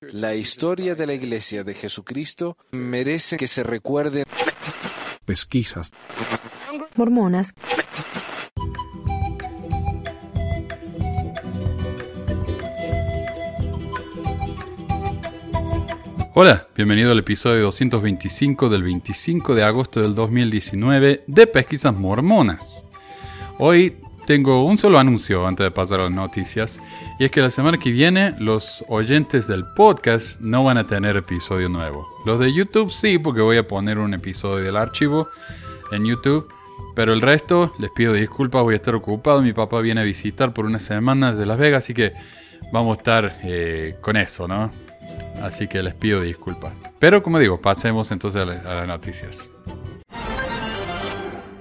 La historia de la Iglesia de Jesucristo merece que se recuerde. Pesquisas. Mormonas. Hola, bienvenido al episodio 225 del 25 de agosto del 2019 de Pesquisas Mormonas. Hoy tengo un solo anuncio antes de pasar a las noticias, y es que la semana que viene los oyentes del podcast no van a tener episodio nuevo. Los de YouTube sí, porque voy a poner un episodio del archivo en YouTube, pero el resto les pido disculpas, voy a estar ocupado, mi papá viene a visitar por una semana de Las Vegas, así que vamos a estar eh, con eso, ¿no? Así que les pido disculpas. Pero como digo, pasemos entonces a, las noticias.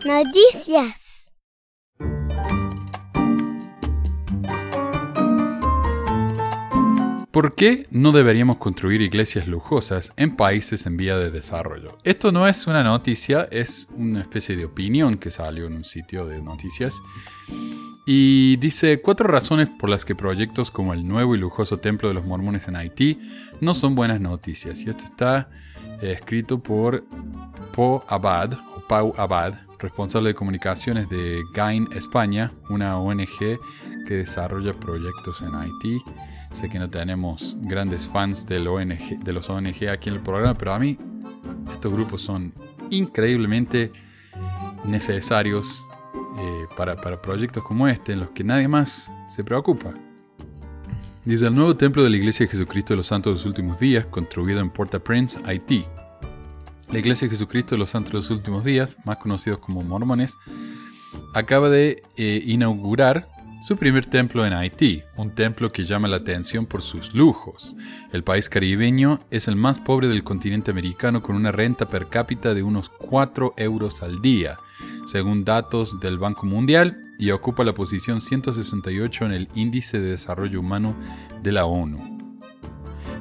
Noticias. ¿Por qué no deberíamos construir iglesias lujosas en países en vía de desarrollo? Esto no es una noticia, es una especie de opinión que salió en un sitio de noticias y dice cuatro razones por las que proyectos como el nuevo y lujoso templo de los mormones en Haití no son buenas noticias. Y esto está eh, escrito por Po Abad, o Pau Abad, responsable de comunicaciones de GAIN España, una ONG que desarrolla proyectos en Haití. Sé que no tenemos grandes fans ONG, de los ONG aquí en el programa, pero a mí estos grupos son increíblemente necesarios eh, para, proyectos como este, en los que nadie más se preocupa. Dice el nuevo templo de la Iglesia de Jesucristo de los Santos de los Últimos Días, construido en Port-au-Prince, Haití. La Iglesia de Jesucristo de los Santos de los Últimos Días, más conocidos como mormones, acaba de eh, inaugurar su primer templo en Haití, un templo que llama la atención por sus lujos. El país caribeño es el más pobre del continente americano con una renta per cápita de unos 4 euros al día según datos del Banco Mundial, y ocupa la posición 168 en el Índice de Desarrollo Humano de la ONU.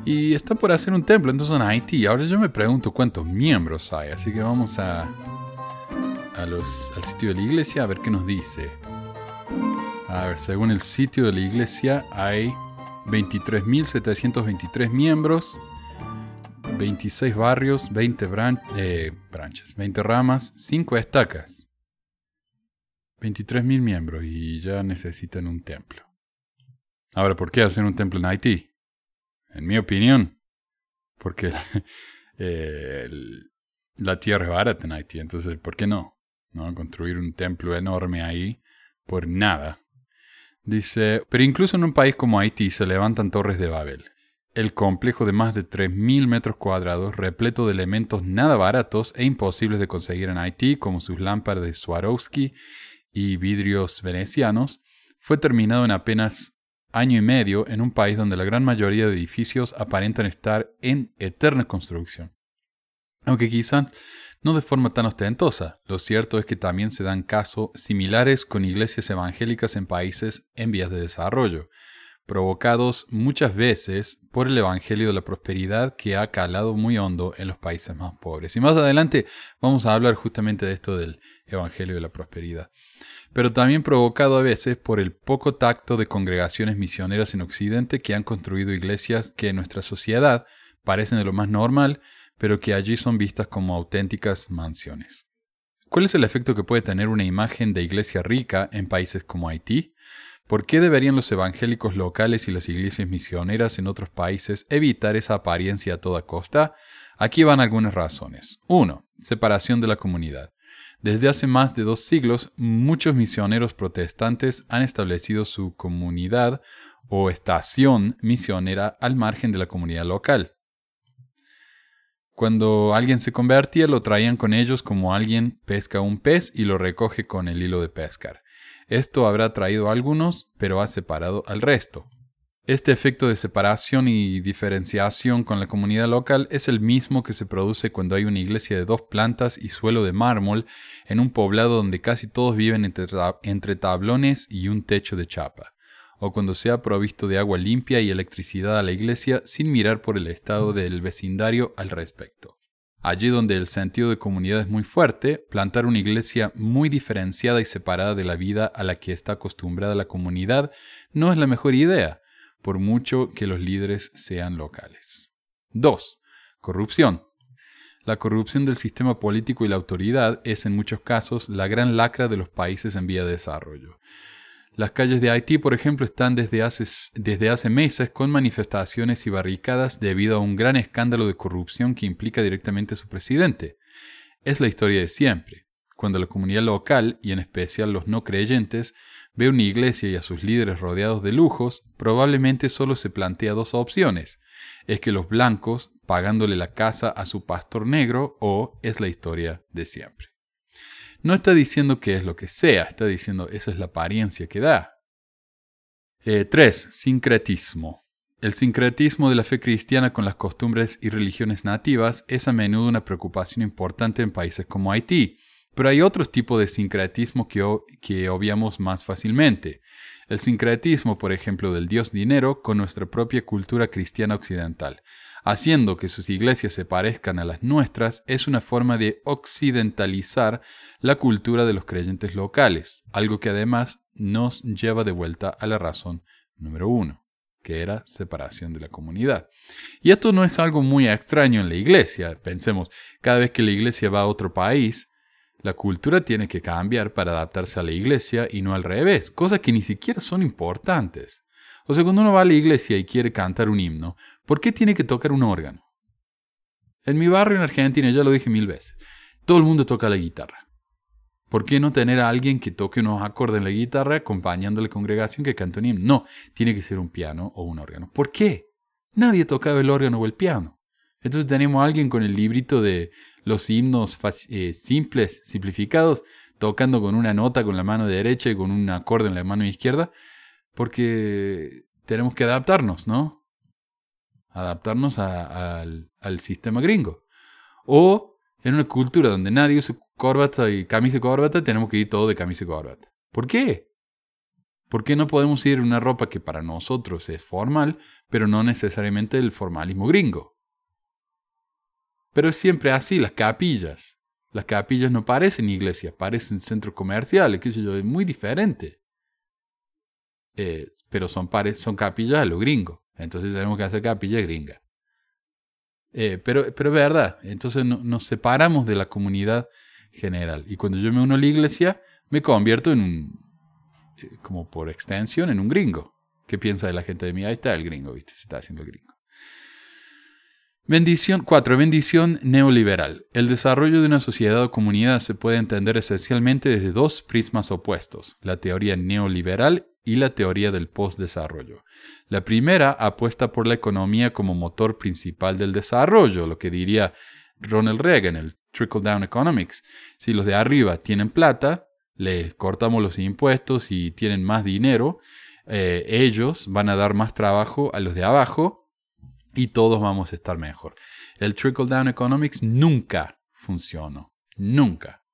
Y está por hacer un templo entonces en Haití. Ahora yo me pregunto cuántos miembros hay, así que vamos al sitio de la iglesia a ver qué nos dice. A ver, según el sitio de la iglesia hay 23.723 miembros, 26 barrios, 20 eh, branches, 20 ramas, 5 estacas. 23.000 miembros y ya necesitan un templo. Ahora, ¿por qué hacer un templo en Haití? En mi opinión, porque la tierra es barata en Haití, entonces, ¿por qué no? ¿no? Construir un templo enorme ahí por nada. Dice, pero incluso en un país como Haití se levantan torres de Babel. El complejo de más de 3.000 metros cuadrados, repleto de elementos nada baratos e imposibles de conseguir en Haití, como sus lámparas de Swarovski y vidrios venecianos, fue terminado en apenas año y medio en un país donde la gran mayoría de edificios aparentan estar en eterna construcción. Aunque quizás no de forma tan ostentosa, lo cierto es que también se dan casos similares con iglesias evangélicas en países en vías de desarrollo, provocados muchas veces por el Evangelio de la Prosperidad que ha calado muy hondo en los países más pobres. Y más adelante vamos a hablar justamente de esto del Evangelio de la Prosperidad. Pero también provocado a veces por el poco tacto de congregaciones misioneras en Occidente que han construido iglesias que en nuestra sociedad parecen de lo más normal, pero que allí son vistas como auténticas mansiones. ¿Cuál es el efecto que puede tener una imagen de iglesia rica en países como Haití? ¿Por qué deberían los evangélicos locales y las iglesias misioneras en otros países evitar esa apariencia a toda costa? Aquí van algunas razones. 1. Separación de la comunidad. Desde hace más de dos siglos, muchos misioneros protestantes han establecido su comunidad o estación misionera al margen de la comunidad local. Cuando alguien se convertía, lo traían con ellos como alguien pesca un pez y lo recoge con el hilo de pescar. Esto habrá traído a algunos, pero ha separado al resto. Este efecto de separación y diferenciación con la comunidad local es el mismo que se produce cuando hay una iglesia de dos plantas y suelo de mármol en un poblado donde casi todos viven entre, tablones y un techo de chapa, o cuando se ha provisto de agua limpia y electricidad a la iglesia sin mirar por el estado del vecindario al respecto. Allí donde el sentido de comunidad es muy fuerte, plantar una iglesia muy diferenciada y separada de la vida a la que está acostumbrada la comunidad no es la mejor idea, por mucho que los líderes sean locales. 2. Corrupción. La corrupción del sistema político y la autoridad es en muchos casos la gran lacra de los países en vía de desarrollo. Las calles de Haití, por ejemplo, están desde hace, desde hace meses con manifestaciones y barricadas debido a un gran escándalo de corrupción que implica directamente a su presidente. Es la historia de siempre. Cuando la comunidad local, y en especial los no creyentes, ve una iglesia y a sus líderes rodeados de lujos, probablemente solo se plantea dos opciones. Es que los blancos pagándole la casa a su pastor negro o es la historia de siempre. No está diciendo que es lo que sea, está diciendo esa es la apariencia que da. 3. Eh, sincretismo. El sincretismo de la fe cristiana con las costumbres y religiones nativas es a menudo una preocupación importante en países como Haití, pero hay otros tipos de sincretismo que, que obviamos más fácilmente. El sincretismo, por ejemplo, del dios dinero con nuestra propia cultura cristiana occidental. Haciendo que sus iglesias se parezcan a las nuestras es una forma de occidentalizar la cultura de los creyentes locales, algo que además nos lleva de vuelta a la razón número uno, que era separación de la comunidad. Y esto no es algo muy extraño en la iglesia. Pensemos, cada vez que la iglesia va a otro país, la cultura tiene que cambiar para adaptarse a la iglesia y no al revés, cosas que ni siquiera son importantes. O sea, cuando uno va a la iglesia y quiere cantar un himno, ¿por qué tiene que tocar un órgano? En mi barrio en Argentina, ya lo dije mil veces, todo el mundo toca la guitarra. ¿Por qué no tener a alguien que toque unos acordes en la guitarra acompañando a la congregación que cante un himno? No, tiene que ser un piano o un órgano. ¿Por qué? Nadie tocaba el órgano o el piano. Entonces tenemos a alguien con el librito de los himnos eh, simples, simplificados, tocando con una nota con la mano derecha y con un acorde en la mano izquierda, porque tenemos que adaptarnos, ¿no? Adaptarnos al, al sistema gringo. O en una cultura donde nadie usa corbata y camisa y corbata, tenemos que ir todo de camisa y corbata. ¿Por qué? ¿Por qué no podemos ir una ropa que para nosotros es formal, pero no necesariamente el formalismo gringo? Pero es siempre así, las capillas. Las capillas no parecen iglesias, parecen centros comerciales, qué es muy diferente. Eh, pero son, capillas a lo gringo. Entonces tenemos que hacer capillas gringas. Eh, pero, es verdad, entonces nos separamos de la comunidad general. Y cuando yo me uno a la iglesia, me convierto en un, eh, como por extensión, en un gringo. ¿Qué piensa de la gente de mí? Ahí está el gringo, ¿viste? Se está haciendo el gringo. Bendición 4. Bendición neoliberal. El desarrollo de una sociedad o comunidad se puede entender esencialmente desde dos prismas opuestos, la teoría neoliberal y la teoría del postdesarrollo. La primera apuesta por la economía como motor principal del desarrollo, lo que diría Ronald Reagan, el trickle down economics. Si los de arriba tienen plata, les cortamos los impuestos y tienen más dinero, eh, ellos van a dar más trabajo a los de abajo y todos vamos a estar mejor. El trickle down economics nunca funcionó. Nunca.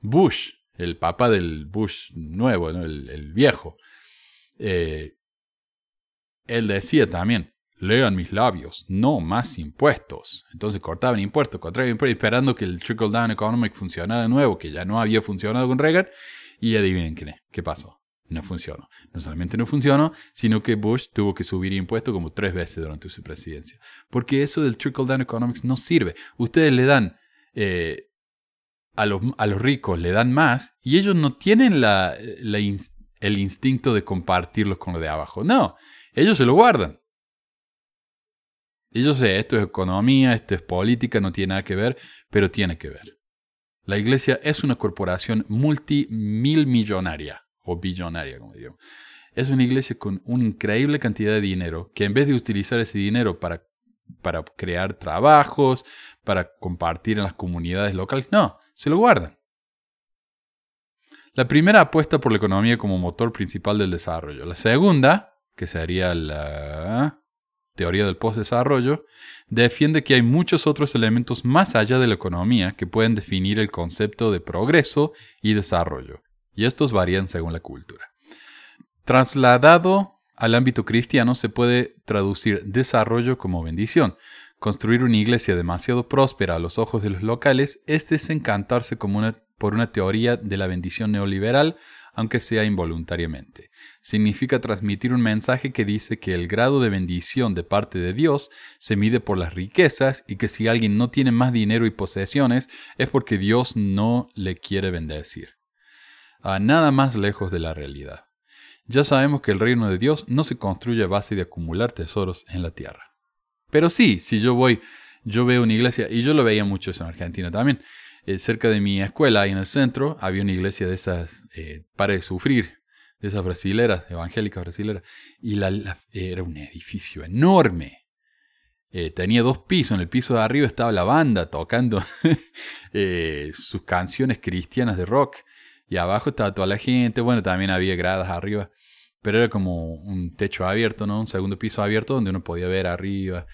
Bush, el papa del Bush nuevo, el, viejo, eh, él decía también, lean mis labios, no más impuestos. Entonces cortaban impuestos, cortaban impuestos, esperando que el trickle down economic funcionara de nuevo, que ya no había funcionado con Reagan, y adivinen qué pasó. No funcionó. No solamente no funcionó, sino que Bush tuvo que subir impuestos como tres veces durante su presidencia. Porque eso del trickle down economics no sirve. Ustedes le dan eh, a, los, a, los, ricos, le dan más, y ellos no tienen la, el instinto de compartirlos con los de abajo. No, ellos se lo guardan. Yo sé, esto es economía, esto es política, no tiene nada que ver, pero tiene que ver. La iglesia es una corporación multimilmillonaria, o billonaria, como diríamos. Es una iglesia con una increíble cantidad de dinero que en vez de utilizar ese dinero para, para crear trabajos, para compartir en las comunidades locales, no, se lo guardan. La primera apuesta por la economía como motor principal del desarrollo. La segunda, que sería la teoría del postdesarrollo, defiende que hay muchos otros elementos más allá de la economía que pueden definir el concepto de progreso y desarrollo, y estos varían según la cultura. Trasladado al ámbito cristiano se puede traducir desarrollo como bendición. Construir una iglesia demasiado próspera a los ojos de los locales es desencantarse por una teoría de la bendición neoliberal aunque sea involuntariamente. Significa transmitir un mensaje que dice que el grado de bendición de parte de Dios se mide por las riquezas y que si alguien no tiene más dinero y posesiones es porque Dios no le quiere bendecir. A nada más lejos de la realidad. Ya sabemos que el reino de Dios no se construye a base de acumular tesoros en la tierra. Pero sí, si yo voy, yo veo una iglesia, y yo lo veía mucho eso en Argentina también, eh, cerca de mi escuela, ahí en el centro, había una iglesia de esas eh, para de sufrir, de esas brasileras, evangélicas brasileras, y la, era un edificio enorme. Eh, tenía dos pisos, en el piso de arriba estaba la banda tocando sus canciones cristianas de rock, y abajo estaba toda la gente, bueno, también había gradas arriba, pero era como un techo abierto, ¿no? Un segundo piso abierto donde uno podía ver arriba.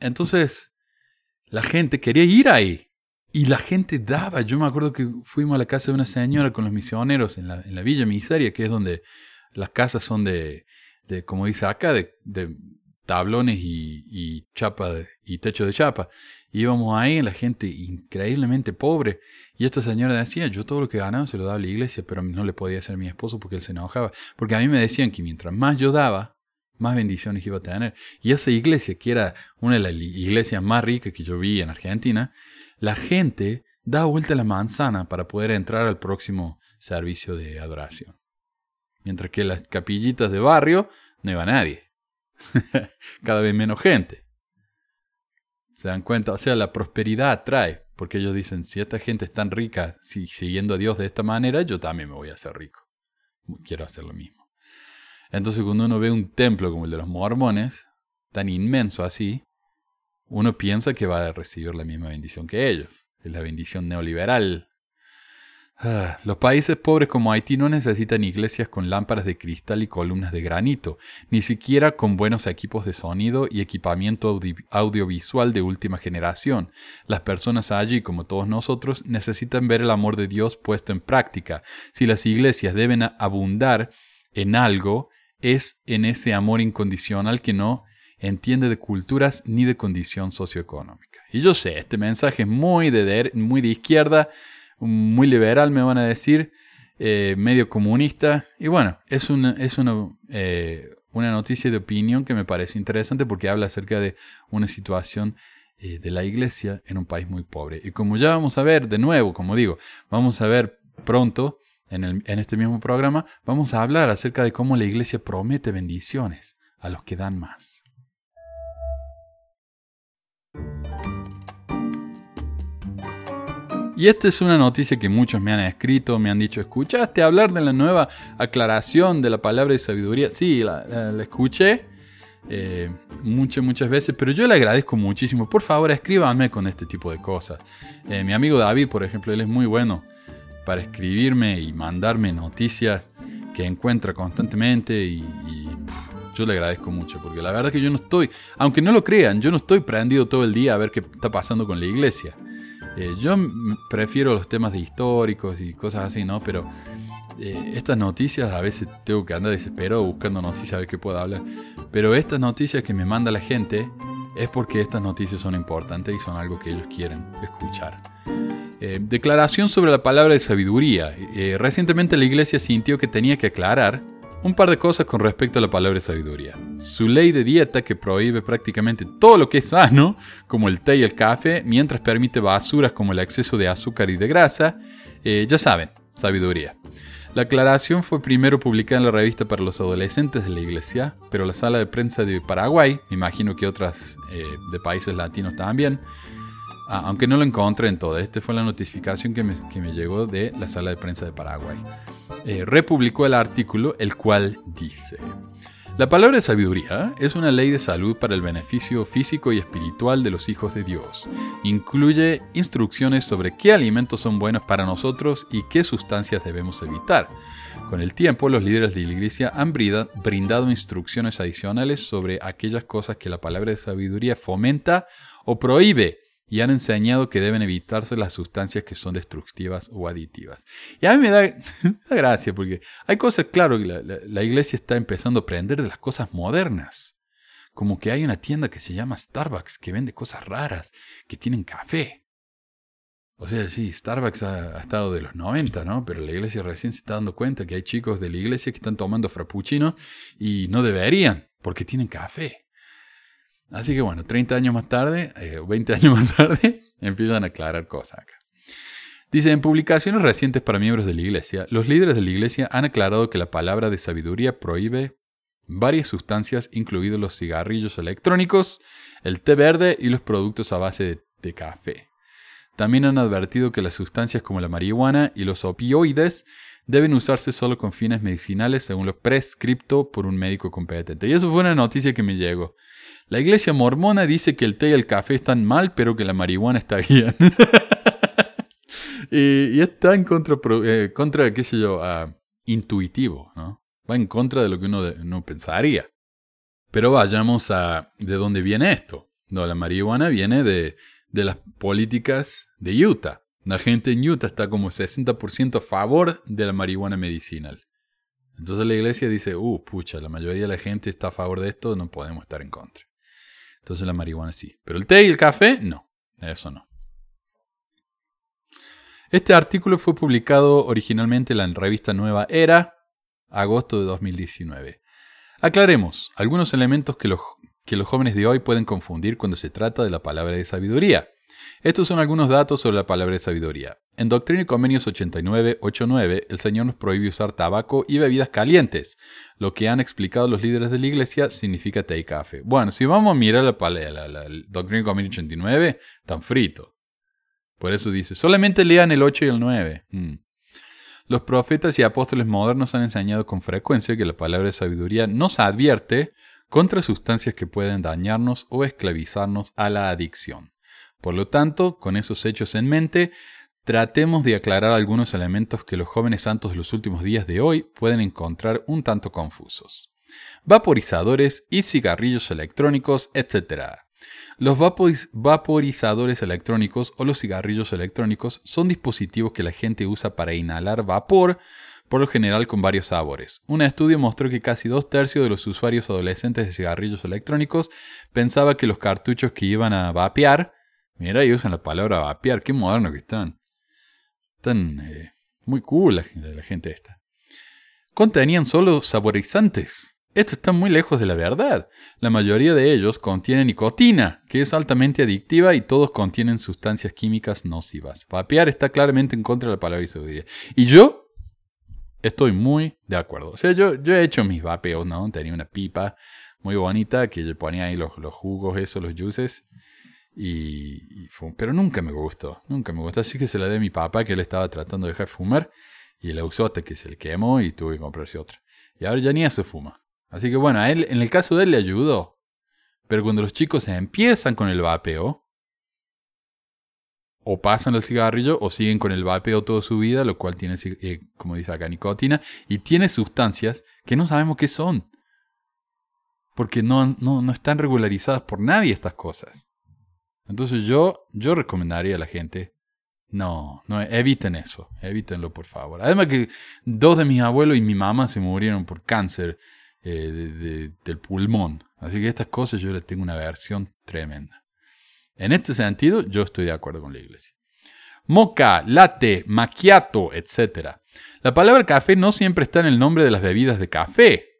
entonces, la gente quería ir ahí. Y la gente daba. Yo me acuerdo que fuimos a la casa de una señora con los misioneros en la, en la Villa Miseria, que es donde las casas son de, de como dice acá, de, tablones y chapa y techo de chapa. Íbamos ahí, la gente increíblemente pobre. Y esta señora decía, yo todo lo que ganaba se lo daba a la iglesia, pero no le podía hacer a mi esposo porque él se enojaba. Porque a mí me decían que mientras más yo daba, más bendiciones iba a tener. Y esa iglesia, que era una de las iglesias más ricas que yo vi en Argentina, la gente da vuelta la manzana para poder entrar al próximo servicio de adoración. Mientras que las capillitas de barrio no iba nadie. Cada vez menos gente. ¿Se dan cuenta? O sea, la prosperidad atrae, porque ellos dicen, si esta gente es tan rica, si, siguiendo a Dios de esta manera, yo también me voy a hacer rico. Quiero hacer lo mismo. Entonces cuando uno ve un templo como el de los mormones, tan inmenso así, uno piensa que va a recibir la misma bendición que ellos. Es la bendición neoliberal. Ah, los países pobres como Haití no necesitan iglesias con lámparas de cristal y columnas de granito, ni siquiera con buenos equipos de sonido y equipamiento audiovisual de última generación. Las personas allí, como todos nosotros, necesitan ver el amor de Dios puesto en práctica. Si las iglesias deben abundar en algo, es en ese amor incondicional que no entiende de culturas ni de condición socioeconómica. Y yo sé, este mensaje es muy de, muy de izquierda, muy liberal, me van a decir, eh, medio comunista. Y bueno, es, una, es una, eh, una noticia de opinión que me parece interesante porque habla acerca de una situación eh, de la iglesia en un país muy pobre. Y como ya vamos a ver de nuevo, como digo, vamos a ver pronto en, el, en este mismo programa, vamos a hablar acerca de cómo la iglesia promete bendiciones a los que dan más. Y esta es una noticia que muchos me han escrito, me han dicho, ¿escuchaste hablar de la nueva aclaración de la palabra de sabiduría? Sí, la, escuché eh, muchas, muchas veces, pero yo le agradezco muchísimo. Por favor, escríbanme con este tipo de cosas. Eh, mi amigo David, por ejemplo, él es muy bueno para escribirme y mandarme noticias que encuentra constantemente y, y yo le agradezco mucho, porque la verdad que yo no estoy, aunque no lo crean, yo no estoy prendido todo el día a ver qué está pasando con la iglesia. Eh, yo prefiero los temas de históricos y cosas así, ¿no? Pero eh, estas noticias a veces tengo que andar desesperado buscando noticias ver qué puedo hablar. Pero estas noticias que me manda la gente es porque estas noticias son importantes y son algo que ellos quieren escuchar. Eh, declaración sobre la palabra de sabiduría. recientemente la iglesia sintió que tenía que aclarar un par de cosas con respecto a la palabra sabiduría. Su ley de dieta que prohíbe prácticamente todo lo que es sano, como el té y el café, mientras permite basuras como el exceso de azúcar y de grasa, eh, ya saben, sabiduría. La aclaración fue primero publicada en la revista para los adolescentes de la iglesia, pero la sala de prensa de Paraguay, imagino que otras eh, de países latinos también, ah, aunque no lo encontré en todo, esta fue la notificación que me, que llegó de la sala de prensa de Paraguay. Eh, republicó el artículo, el cual dice, la palabra de sabiduría es una ley de salud para el beneficio físico y espiritual de los hijos de Dios. Incluye instrucciones sobre qué alimentos son buenos para nosotros y qué sustancias debemos evitar. Con el tiempo, los líderes de la iglesia han brindado instrucciones adicionales sobre aquellas cosas que la palabra de sabiduría fomenta o prohíbe y han enseñado que deben evitarse las sustancias que son destructivas o aditivas. Y a mí me da, gracia porque hay cosas, claro, la, la, iglesia está empezando a aprender de las cosas modernas. Como que hay una tienda que se llama Starbucks que vende cosas raras, que tienen café. O sea, sí, Starbucks ha, ha, estado de los 90, ¿no? Pero la iglesia recién se está dando cuenta que hay chicos de la iglesia que están tomando frappuccino y no deberían, porque tienen café. Así que bueno, 30 años más tarde, eh, 20 años más tarde, empiezan a aclarar cosas acá. Dice, en publicaciones recientes para miembros de la iglesia, los líderes de la iglesia han aclarado que la palabra de sabiduría prohíbe varias sustancias, incluidos los cigarrillos electrónicos, el té verde y los productos a base de, de café. También han advertido que las sustancias como la marihuana y los opioides deben usarse solo con fines medicinales según lo prescripto por un médico competente. Y eso fue una noticia que me llegó. La iglesia mormona dice que el té y el café están mal, pero que la marihuana está bien. y, y, está en contra, eh, contra qué sé yo, uh, intuitivo, ¿no? Va en contra de lo que uno, uno pensaría. Pero vayamos a de dónde viene esto. No, la marihuana viene de, de las políticas de Utah. La gente en Utah está como 60% a favor de la marihuana medicinal. Entonces la iglesia dice, uh, pucha, la mayoría de la gente está a favor de esto, no podemos estar en contra. Entonces la marihuana sí. Pero el té y el café, no. Eso no. Este artículo fue publicado originalmente en la revista Nueva Era, agosto de 2019. Aclaremos algunos elementos que los, que los jóvenes de hoy pueden confundir cuando se trata de la palabra de sabiduría. Estos son algunos datos sobre la palabra de sabiduría. En Doctrina y Convenios 89.8.9, el Señor nos prohíbe usar tabaco y bebidas calientes. Lo que han explicado los líderes de la iglesia significa té y café. Bueno, si vamos a mirar la, la, la, Doctrina y Convenios 89, tan frito. Por eso dice, solamente lean el 8 y el 9. Mm. Los profetas y apóstoles modernos han enseñado con frecuencia que la palabra de sabiduría nos advierte contra sustancias que pueden dañarnos o esclavizarnos a la adicción. Por lo tanto, con esos hechos en mente, tratemos de aclarar algunos elementos que los jóvenes santos de los últimos días de hoy pueden encontrar un tanto confusos. Vaporizadores y cigarrillos electrónicos, etc. Los vaporizadores electrónicos o los cigarrillos electrónicos son dispositivos que la gente usa para inhalar vapor, por lo general con varios sabores. Un estudio mostró que casi dos tercios de los usuarios adolescentes de cigarrillos electrónicos pensaba que los cartuchos que iban a vapear, mira, y usan la palabra vapear, qué moderno que están. Están eh, muy cool la, la gente esta. Contenían solo saborizantes. Esto está muy lejos de la verdad. La mayoría de ellos contienen nicotina, que es altamente adictiva y todos contienen sustancias químicas nocivas. Vapear está claramente en contra de la palabra sabiduría. Y yo estoy muy de acuerdo. O sea, yo, yo he hecho mis vapeos, ¿no? Tenía una pipa muy bonita que yo ponía ahí los, los jugos, esos, los juices. Y, pero nunca me gustó, nunca me gustó. Así que se la di a mi papá, que él estaba tratando de dejar de fumar. Y la usó hasta que se le quemó y tuve que comprarse otra. Y ahora ya ni eso fuma. Así que bueno, a él, en el caso de él le ayudó. Pero cuando los chicos empiezan con el vapeo, o pasan el cigarrillo o siguen con el vapeo toda su vida, lo cual tiene, eh, como dice acá, nicotina, y tiene sustancias que no sabemos qué son. Porque no, no, no están regularizadas por nadie estas cosas. Entonces yo, yo recomendaría a la gente, no, no, eviten eso, evítenlo por favor. Además que dos de mis abuelos y mi mamá se murieron por cáncer eh, del pulmón. Así que estas cosas yo les tengo una versión tremenda. En este sentido, yo estoy de acuerdo con la iglesia. Moca, latte, macchiato, etc. La palabra café no siempre está en el nombre de las bebidas de café.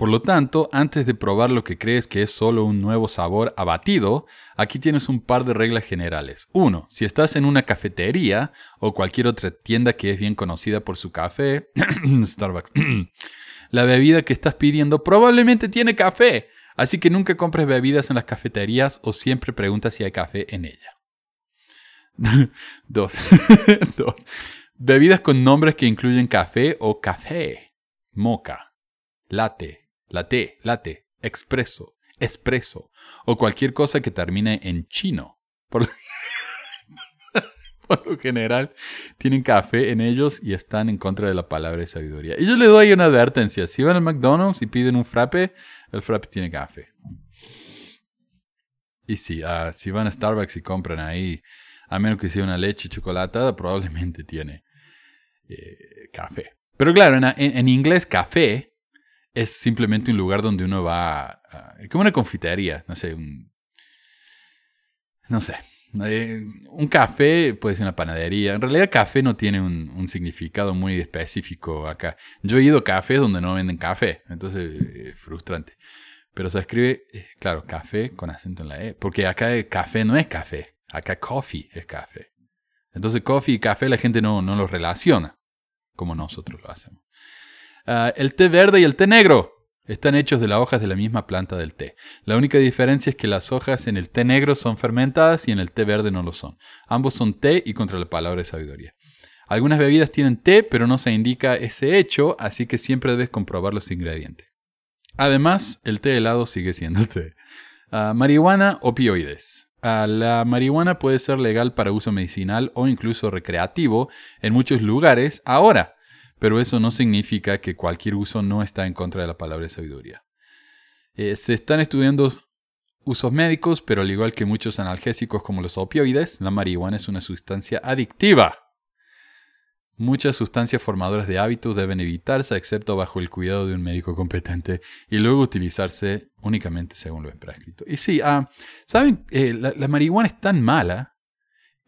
Por lo tanto, antes de probar lo que crees que es solo un nuevo sabor abatido, aquí tienes un par de reglas generales. Uno, si estás en una cafetería o cualquier otra tienda que es bien conocida por su café, Starbucks, la bebida que estás pidiendo probablemente tiene café, así que nunca compres bebidas en las cafeterías o siempre pregunta si hay café en ella. Dos. Dos. Bebidas con nombres que incluyen café o café, moca, latte, latte, latte, expreso, espresso o cualquier cosa que termine en chino. Por lo general tienen café en ellos y están en contra de la palabra de sabiduría. Y yo le doy una advertencia. Si van al McDonald's y piden un frappe, el frappe tiene café. Y si, uh, si van a Starbucks y compran ahí, a menos que sea una leche chocolatada, probablemente tiene eh, café. Pero claro, en, inglés café es simplemente un lugar donde uno va, a, como una confitería, no sé, un, no sé, Eh, un café puede ser una panadería. En realidad café no tiene un, significado muy específico acá. Yo he ido a cafés donde no venden café, entonces es frustrante. Pero se escribe, eh, claro, café con acento en la E, porque acá café no es café, acá coffee es café. Entonces coffee y café la gente no, no los relaciona como nosotros lo hacemos. Ah, el té verde y el té negro están hechos de las hojas de la misma planta del té. La única diferencia es que las hojas en el té negro son fermentadas y en el té verde no lo son. Ambos son té y contra la palabra de sabiduría. Algunas bebidas tienen té, pero no se indica ese hecho, así que siempre debes comprobar los ingredientes. Además, el té helado sigue siendo té. Ah, marihuana, opioides. Ah, la marihuana puede ser legal para uso medicinal o incluso recreativo en muchos lugares ahora, pero eso no significa que cualquier uso no está en contra de la palabra sabiduría. Eh, se están estudiando usos médicos, pero al igual que muchos analgésicos como los opioides, la marihuana es una sustancia adictiva. Muchas sustancias formadoras de hábitos deben evitarse excepto bajo el cuidado de un médico competente y luego utilizarse únicamente según lo es prescrito. Y sí, ah, ¿saben? Eh, la, marihuana es tan mala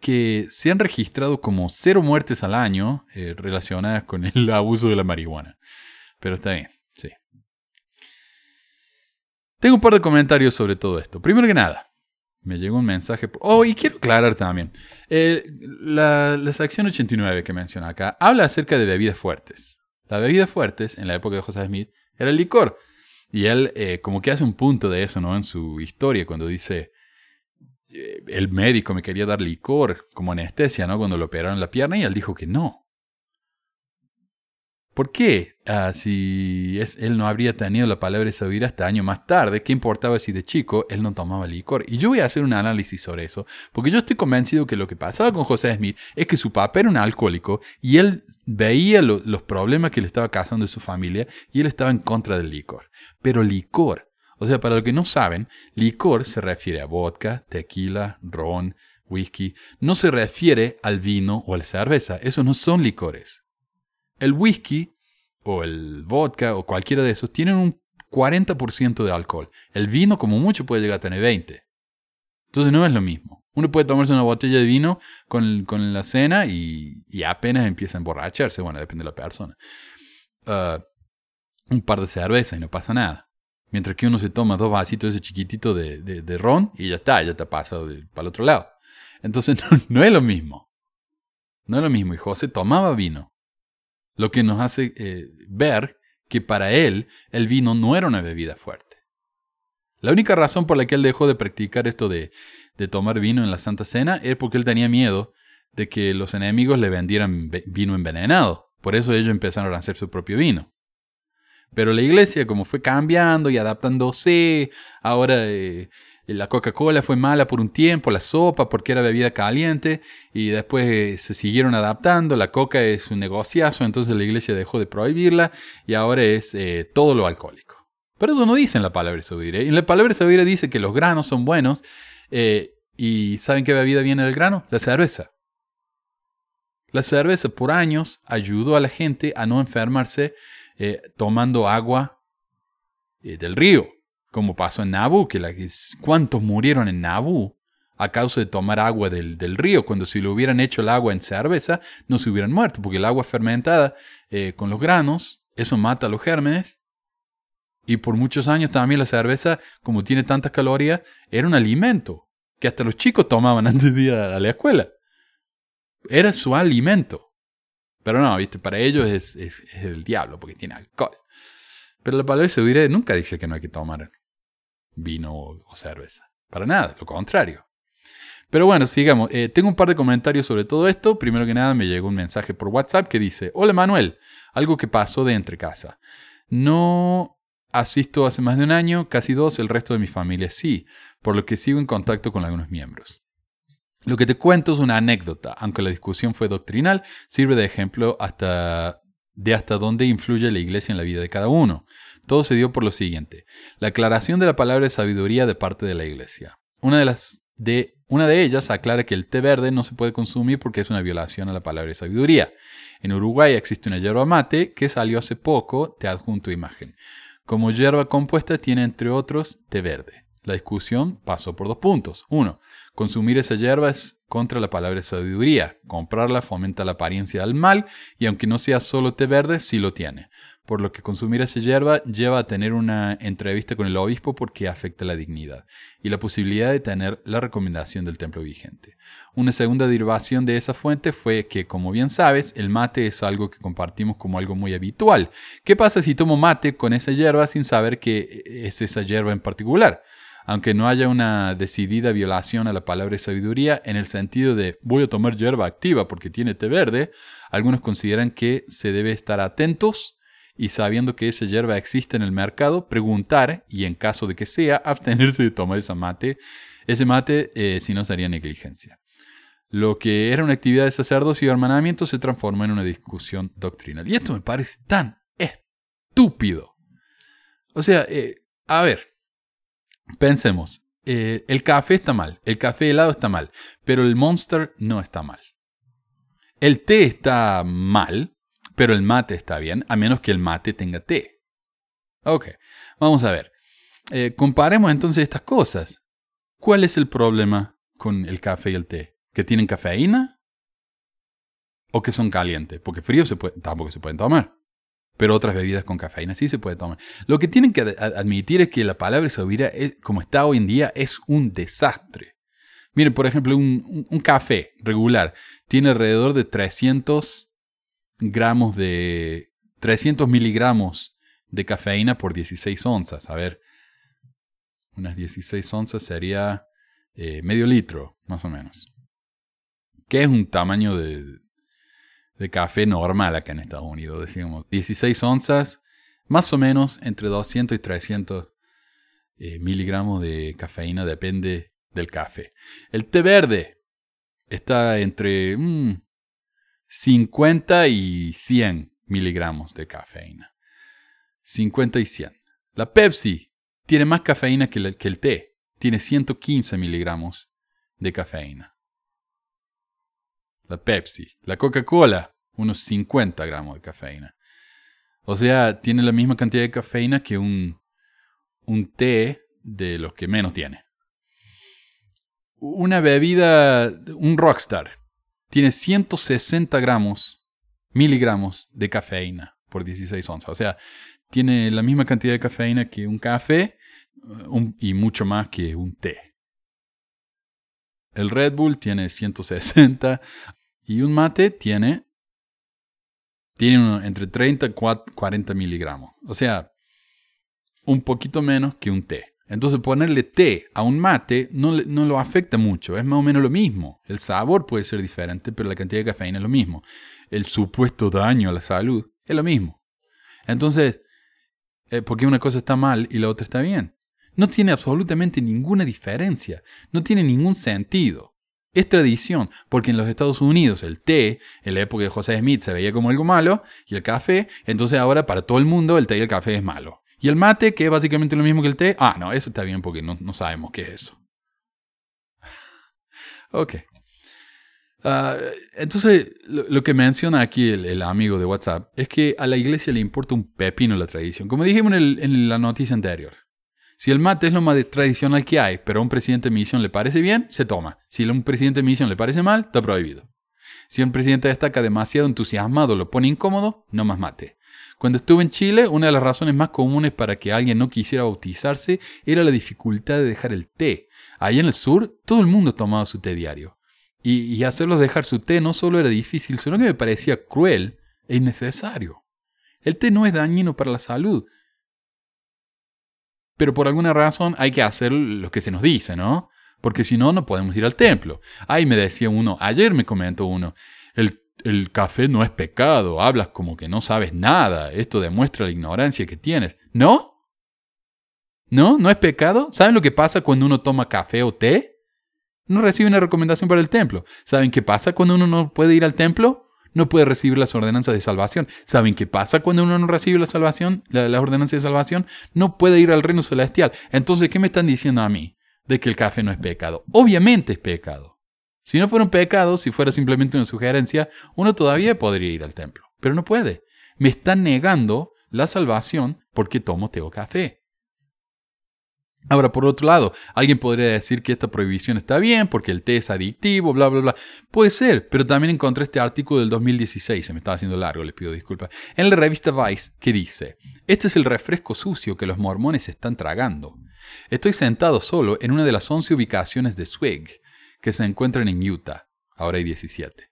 que se han registrado como cero muertes al año eh, relacionadas con el abuso de la marihuana. Pero está bien, sí. Tengo un par de comentarios sobre todo esto. Primero que nada, me llegó un mensaje. Oh, y quiero aclarar también. Eh, la, sección 89 que menciona acá habla acerca de bebidas fuertes. Las bebidas fuertes, en la época de José Smith, era el licor. Y él eh, como que hace un punto de eso, ¿no? En su historia, cuando dice, el médico me quería dar licor como anestesia, ¿no? Cuando le operaron la pierna y él dijo que no. ¿Por qué? Ah, si él no habría tenido la palabra de sabiduría hasta años más tarde, ¿qué importaba si de chico él no tomaba licor? Y yo voy a hacer un análisis sobre eso, porque yo estoy convencido que lo que pasaba con José Smith es que su papá era un alcohólico y él veía los problemas que le estaba causando su familia y él estaba en contra del licor. Pero licor, o sea, para los que no saben, licor se refiere a vodka, tequila, ron, whisky, no se refiere al vino o a la cerveza, esos no son licores. El whisky o el vodka o cualquiera de esos tienen un 40% de alcohol. El vino como mucho puede llegar a tener 20. Entonces no es lo mismo. Uno puede tomarse una botella de vino con, la cena y, apenas empieza a emborracharse. Bueno, depende de la persona. Ah, un par de cervezas y no pasa nada. Mientras que uno se toma dos vasitos de ese chiquitito de, ron y ya está, ya te ha pasado para el otro lado. Entonces no, no, es lo mismo. No es lo mismo. Y José tomaba vino. Lo que nos hace eh, ver que para él el vino no era una bebida fuerte. La única razón por la que él dejó de practicar esto de, de tomar vino en la Santa Cena es porque él tenía miedo de que los enemigos le vendieran vino envenenado. Por eso ellos empezaron a hacer su propio vino. Pero la iglesia, como fue cambiando y adaptándose, ahora eh, la Coca-Cola fue mala por un tiempo, la sopa porque era bebida caliente y después eh, se siguieron adaptando. La coca es un negociazo, entonces la iglesia dejó de prohibirla y ahora es eh, todo lo alcohólico. Pero eso no dice en la palabra. Y en la palabra sabiduría dice que los granos son buenos y ¿saben qué bebida viene del grano? La cerveza. La cerveza por años ayudó a la gente a no enfermarse tomando agua del río como pasó en Nabu, que la, cuántos murieron en Nabu a causa de tomar agua del, río, cuando si lo hubieran hecho el agua en cerveza, no se hubieran muerto, porque el agua fermentada eh, con los granos, eso mata a los gérmenes. Y por muchos años también la cerveza, como tiene tantas calorías, era un alimento que hasta los chicos tomaban antes de ir a la escuela. Era su alimento. Pero no, viste, para ellos es, es, el diablo porque tiene alcohol. Pero la palabra sabiduría nunca dice que no hay que tomar vino o cerveza. Para nada, lo contrario. Pero bueno, sigamos. Eh, tengo un par de comentarios sobre todo esto. Primero que nada, me llegó un mensaje por WhatsApp que dice: Hola Manuel, algo que pasó de entre casa. No asisto hace más de un año, casi dos, el resto de mi familia sí, por lo que sigo en contacto con algunos miembros. Lo que te cuento es una anécdota, aunque la discusión fue doctrinal, sirve de ejemplo hasta, de hasta dónde influye la iglesia en la vida de cada uno. Todo se dio por lo siguiente. La aclaración de la palabra de sabiduría de parte de la iglesia. Una de, las, de, una de ellas aclara que el té verde no se puede consumir porque es una violación a la palabra de sabiduría. En Uruguay existe una hierba mate que salió hace poco, te adjunto imagen. Como hierba compuesta tiene entre otros té verde. La discusión pasó por dos puntos. Uno, consumir esa hierba es contra la palabra sabiduría. Comprarla fomenta la apariencia del mal y aunque no sea solo té verde, sí lo tiene. Por lo que consumir esa hierba lleva a tener una entrevista con el obispo porque afecta la dignidad y la posibilidad de tener la recomendación del templo vigente. Una segunda derivación de esa fuente fue que, como bien sabes, el mate es algo que compartimos como algo muy habitual. ¿Qué pasa si tomo mate con esa hierba sin saber que es esa hierba en particular? Aunque no haya una decidida violación a la palabra sabiduría en el sentido de voy a tomar hierba activa porque tiene té verde, algunos consideran que se debe estar atentos y sabiendo que esa hierba existe en el mercado, preguntar y en caso de que sea, abstenerse de tomar ese mate, ese mate eh, si no sería negligencia. Lo que era una actividad de sacerdocio y hermanamiento se transformó en una discusión doctrinal. Y esto me parece tan estúpido. O sea, eh, a ver, Pensemos, eh, el café está mal, el café helado está mal, pero el monster no está mal. El té está mal, pero el mate está bien, a menos que el mate tenga té. Ok, vamos a ver. Eh, comparemos entonces estas cosas. ¿Cuál es el problema con el café y el té? ¿Que tienen cafeína? ¿O que son calientes? Porque frío se puede, tampoco se pueden tomar pero otras bebidas con cafeína sí se puede tomar. Lo que tienen que admitir es que la palabra sabiduría, como está hoy en día, es un desastre. Miren, por ejemplo, un, café regular tiene alrededor de 300 gramos de... 300 miligramos de cafeína por 16 onzas. A ver, unas 16 onzas sería eh, medio litro, más o menos. Que es un tamaño de, de café normal acá en Estados Unidos. Decimos 16 onzas, más o menos entre 200 y 300 eh, miligramos de cafeína, depende del café. El té verde está entre 50 mm, y 100 miligramos de cafeína. 50 y 100. La Pepsi tiene más cafeína que, que el té. Tiene 115 miligramos de cafeína. La Pepsi. La Coca-Cola unos 50 gramos de cafeína. O sea, tiene la misma cantidad de cafeína que un, un té de los que menos tiene. Una bebida, un Rockstar, tiene 160 gramos, miligramos de cafeína por 16 onzas. O sea, tiene la misma cantidad de cafeína que un café y mucho más que un té. El Red Bull tiene 160 y un mate tiene tiene entre 30 y 40 miligramos. O sea, un poquito menos que un té. Entonces ponerle té a un mate no, no, lo afecta mucho, es más o menos lo mismo. El sabor puede ser diferente, pero la cantidad de cafeína es lo mismo. El supuesto daño a la salud es lo mismo. Entonces, eh, ¿por qué una cosa está mal y la otra está bien? No tiene absolutamente ninguna diferencia, no tiene ningún sentido. Es tradición, porque en los Estados Unidos el té, en la época de José Smith, se veía como algo malo, y el café, entonces ahora para todo el mundo el té y el café es malo. Y el mate, que es básicamente lo mismo que el té, ah, no, eso está bien porque no, sabemos qué es eso. ok. Ah, entonces, lo, que menciona aquí el, amigo de WhatsApp es que a la iglesia le importa un pepino la tradición, como dijimos en la noticia anterior. Si el mate es lo más tradicional que hay, pero a un presidente de misión le parece bien, se toma. Si a un presidente de misión le parece mal, está prohibido. Si un presidente destaca demasiado entusiasmado lo pone incómodo, no más mate. Cuando estuve en Chile, una de las razones más comunes para que alguien no quisiera bautizarse era la dificultad de dejar el té. Allá en el sur, todo el mundo tomaba su té diario. Y, y hacerlos dejar su té no solo era difícil, sino que me parecía cruel e innecesario. El té no es dañino para la salud, pero por alguna razón hay que hacer lo que se nos dice, ¿no? Porque si no, no podemos ir al templo. Ay, me decía uno, ayer me comentó uno, el, el café no es pecado, hablas como que no sabes nada, esto demuestra la ignorancia que tienes. ¿No? ¿No? ¿No es pecado? ¿Saben lo que pasa cuando uno toma café o té? No recibe una recomendación para el templo. ¿Saben qué pasa cuando uno no puede ir al templo? No puede recibir las ordenanzas de salvación. ¿Saben qué pasa cuando uno no recibe la salvación, las ordenanzas de salvación? No puede ir al reino celestial. Entonces, ¿qué me están diciendo a mí? De que el café no es pecado. Obviamente es pecado. Si no fuera un pecado, si fuera simplemente una sugerencia, uno todavía podría ir al templo. Pero no puede. Me están negando la salvación porque tomo té o café. Ahora, por otro lado, alguien podría decir que esta prohibición está bien porque el té es adictivo, bla, bla, bla. Puede ser, pero también encontré este artículo del 2016, se me estaba haciendo largo, les pido disculpas, en la revista Vice, que dice, este es el refresco sucio que los mormones están tragando. Estoy sentado solo en una de las 11 ubicaciones de Swig, que se encuentran en Utah, ahora hay 17,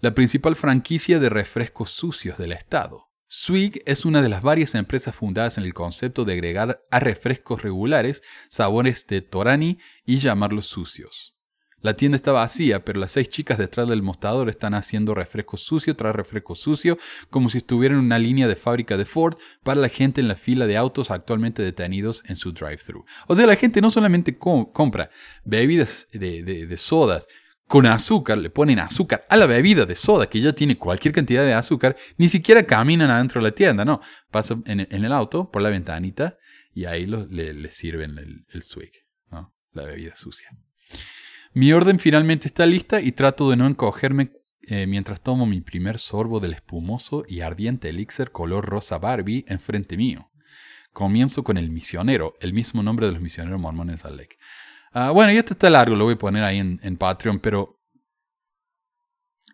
la principal franquicia de refrescos sucios del estado. Swig es una de las varias empresas fundadas en el concepto de agregar a refrescos regulares sabores de Torani y llamarlos sucios. La tienda está vacía, pero las seis chicas detrás del mostrador están haciendo refresco sucio tras refresco sucio, como si estuvieran en una línea de fábrica de Ford para la gente en la fila de autos actualmente detenidos en su drive-thru. O sea, la gente no solamente compra bebidas de, de sodas, con azúcar, le ponen azúcar a la bebida de soda que ya tiene cualquier cantidad de azúcar, ni siquiera caminan adentro de la tienda, no. Pasan en, el auto por la ventanita y ahí le, sirven el, swig, la bebida sucia. Mi orden finalmente está lista y trato de no encogerme eh, mientras tomo mi primer sorbo del espumoso y ardiente elixir color rosa Barbie enfrente mío. Comienzo con el misionero, el mismo nombre de los misioneros mormones al Lake. Ah, bueno, y está largo, lo voy a poner ahí en, Patreon, pero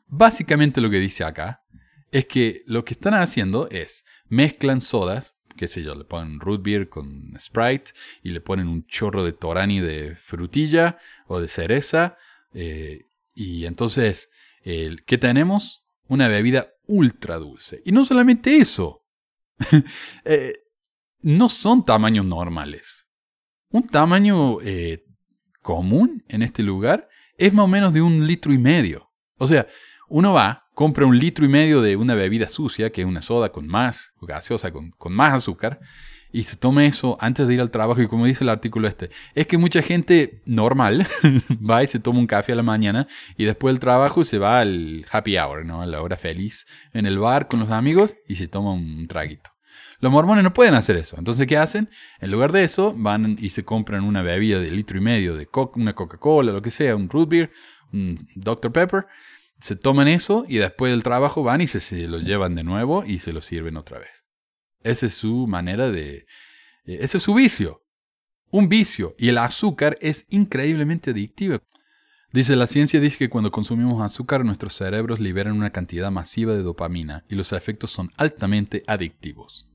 básicamente lo que dice acá es que lo que están haciendo es mezclan sodas, qué sé yo, le ponen root beer con Sprite y le ponen un chorro de Torani de frutilla o de cereza. Eh, y entonces, ¿qué tenemos? Una bebida ultra dulce. Y no solamente eso, eh, no son tamaños normales. Un tamaño eh, común en este lugar es más o menos de un litro y medio. O sea, uno va, compra un litro y medio de una bebida sucia, que es una soda con más, gaseosa, con, con más azúcar, y se toma eso antes de ir al trabajo. Y como dice el artículo este, es que mucha gente normal va y se toma un café a la mañana y después del trabajo se va al happy hour, ¿no? A la hora feliz en el bar con los amigos y se toma un traguito. Los mormones no pueden hacer eso. Entonces, ¿qué hacen? En lugar de eso, van y se compran una bebida de litro y medio de una Coca-Cola, lo que sea, un root beer, un Dr. Pepper. Se toman eso y después del trabajo van y se, lo llevan de nuevo y se lo sirven otra vez. Esa es su manera de... Eh, ese es su vicio. Un vicio. Y el azúcar es increíblemente adictivo. Dice, la ciencia dice que cuando consumimos azúcar nuestros cerebros liberan una cantidad masiva de dopamina y los efectos son altamente adictivos.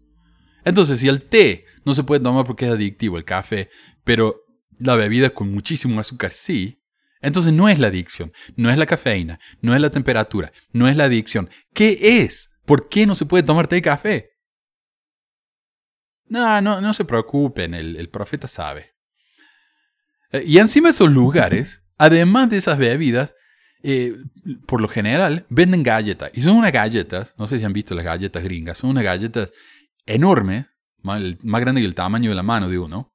Entonces, si el té no se puede tomar porque es adictivo, el café, pero la bebida con muchísimo azúcar sí, entonces no es la adicción, no es la cafeína, no es la temperatura, no es la adicción. ¿Qué es? ¿Por qué no se puede tomar té y café? No, no, no se preocupen, el, profeta sabe. Eh, y encima de esos lugares, además de esas bebidas, eh, por lo general venden galletas. Y son unas galletas, no sé si han visto las galletas gringas, son unas galletas enorme, más, grande que el tamaño de la mano de uno.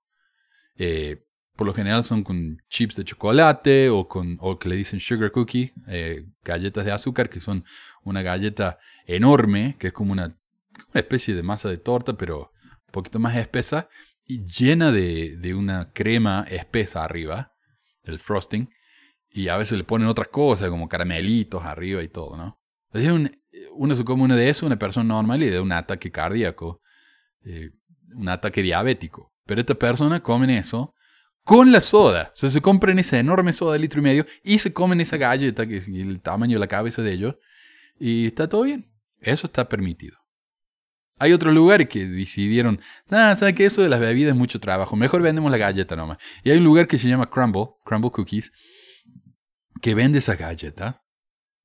Eh, por lo general son con chips de chocolate o con o que le dicen sugar cookie, eh, galletas de azúcar, que son una galleta enorme, que es como una, especie de masa de torta, pero un poquito más espesa, y llena de, una crema espesa arriba, del frosting, y a veces le ponen otras cosas, como caramelitos arriba y todo, ¿no? Uno se come una de eso, una persona normal y de un ataque cardíaco, eh, un ataque diabético. Pero esta persona come eso con la soda. O sea, se compran esa enorme soda de litro y medio y se comen esa galleta, que el tamaño de la cabeza de ellos, y está todo bien. Eso está permitido. Hay otros lugares que decidieron, ah, ¿sabes qué? Eso de las bebidas es mucho trabajo. Mejor vendemos la galleta nomás. Y hay un lugar que se llama Crumble, Crumble Cookies, que vende esa galleta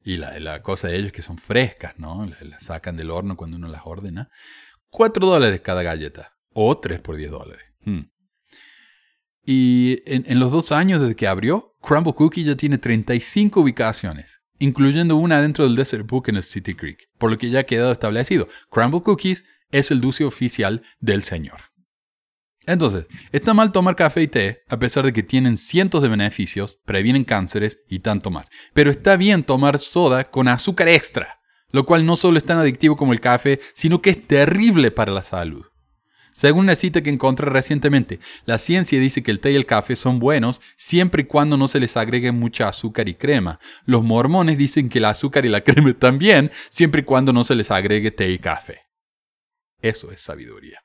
y la, cosa de ellos es que son frescas, ¿no? Las sacan del horno cuando uno las ordena. 4 dólares cada galleta. O 3 por 10 dólares. Hmm. Y en, los dos años desde que abrió, Crumble Cookie ya tiene 35 ubicaciones, incluyendo una dentro del Desert Book en el City Creek, por lo que ya ha quedado establecido. Crumble Cookies es el dulce oficial del señor. Entonces, está mal tomar café y té, a pesar de que tienen cientos de beneficios, previenen cánceres y tanto más. Pero está bien tomar soda con azúcar extra, lo cual no solo es tan adictivo como el café, sino que es terrible para la salud. Según una cita que encontré recientemente, la ciencia dice que el té y el café son buenos siempre y cuando no se les agregue mucha azúcar y crema. Los mormones dicen que el azúcar y la crema también, siempre y cuando no se les agregue té y café. Eso es sabiduría.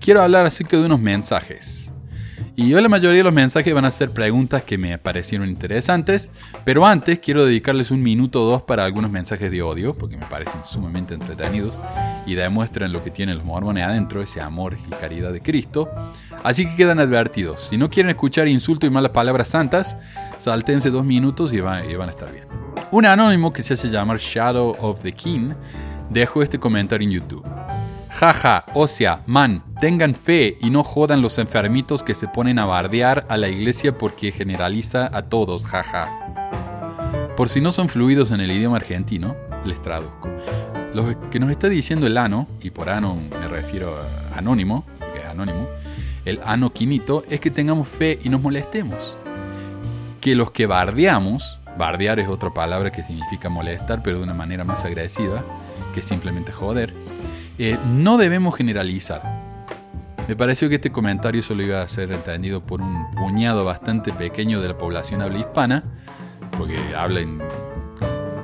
Quiero hablar acerca de unos mensajes. Y hoy la mayoría de los mensajes van a ser preguntas que me parecieron interesantes, pero antes quiero dedicarles un minuto o dos para algunos mensajes de odio, porque me parecen sumamente entretenidos y demuestran lo que tienen los mormones adentro, ese amor y caridad de Cristo. Así que quedan advertidos. Si no quieren escuchar insultos y malas palabras santas, saltense dos minutos y van, y van a estar bien. Un anónimo que se hace llamar Shadow of the King dejó este comentario en YouTube. Jaja, o sea, man, tengan fe y no jodan los enfermitos que se ponen a bardear a la iglesia porque generaliza a todos, jaja. Por si no son fluidos en el idioma argentino, les traduzco. Lo que nos está diciendo el ano, y por ano me refiero a anónimo, que es anónimo, el ano quinito, es que tengamos fe y nos molestemos. Que los que bardeamos, bardear es otra palabra que significa molestar, pero de una manera más agresiva que simplemente joder, eh, no debemos generalizar. Me pareció que este comentario solo iba a ser entendido por un puñado bastante pequeño de la población habla hispana, porque habla en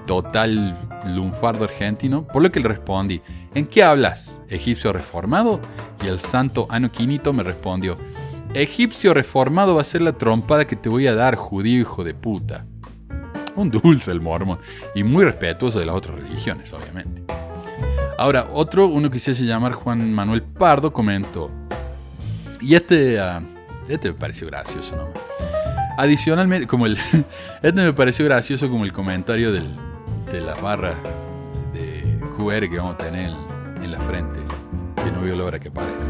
total lunfardo argentino, por lo que le respondí, ¿en qué hablas? ¿Egipcio reformado? Y el santo Anoquinito me respondió, egipcio reformado va a ser la trompada que te voy a dar, judío hijo de puta. Un dulce el mormón, y muy respetuoso de las otras religiones, obviamente. Ahora, otro, uno que se llamar Juan Manuel Pardo, comentó. Y este, ah, este me pareció gracioso, ¿no? Adicionalmente, como el. Este me pareció gracioso como el comentario del, de la barra de QR que vamos a tener en, la frente. Que no veo la hora que parezca.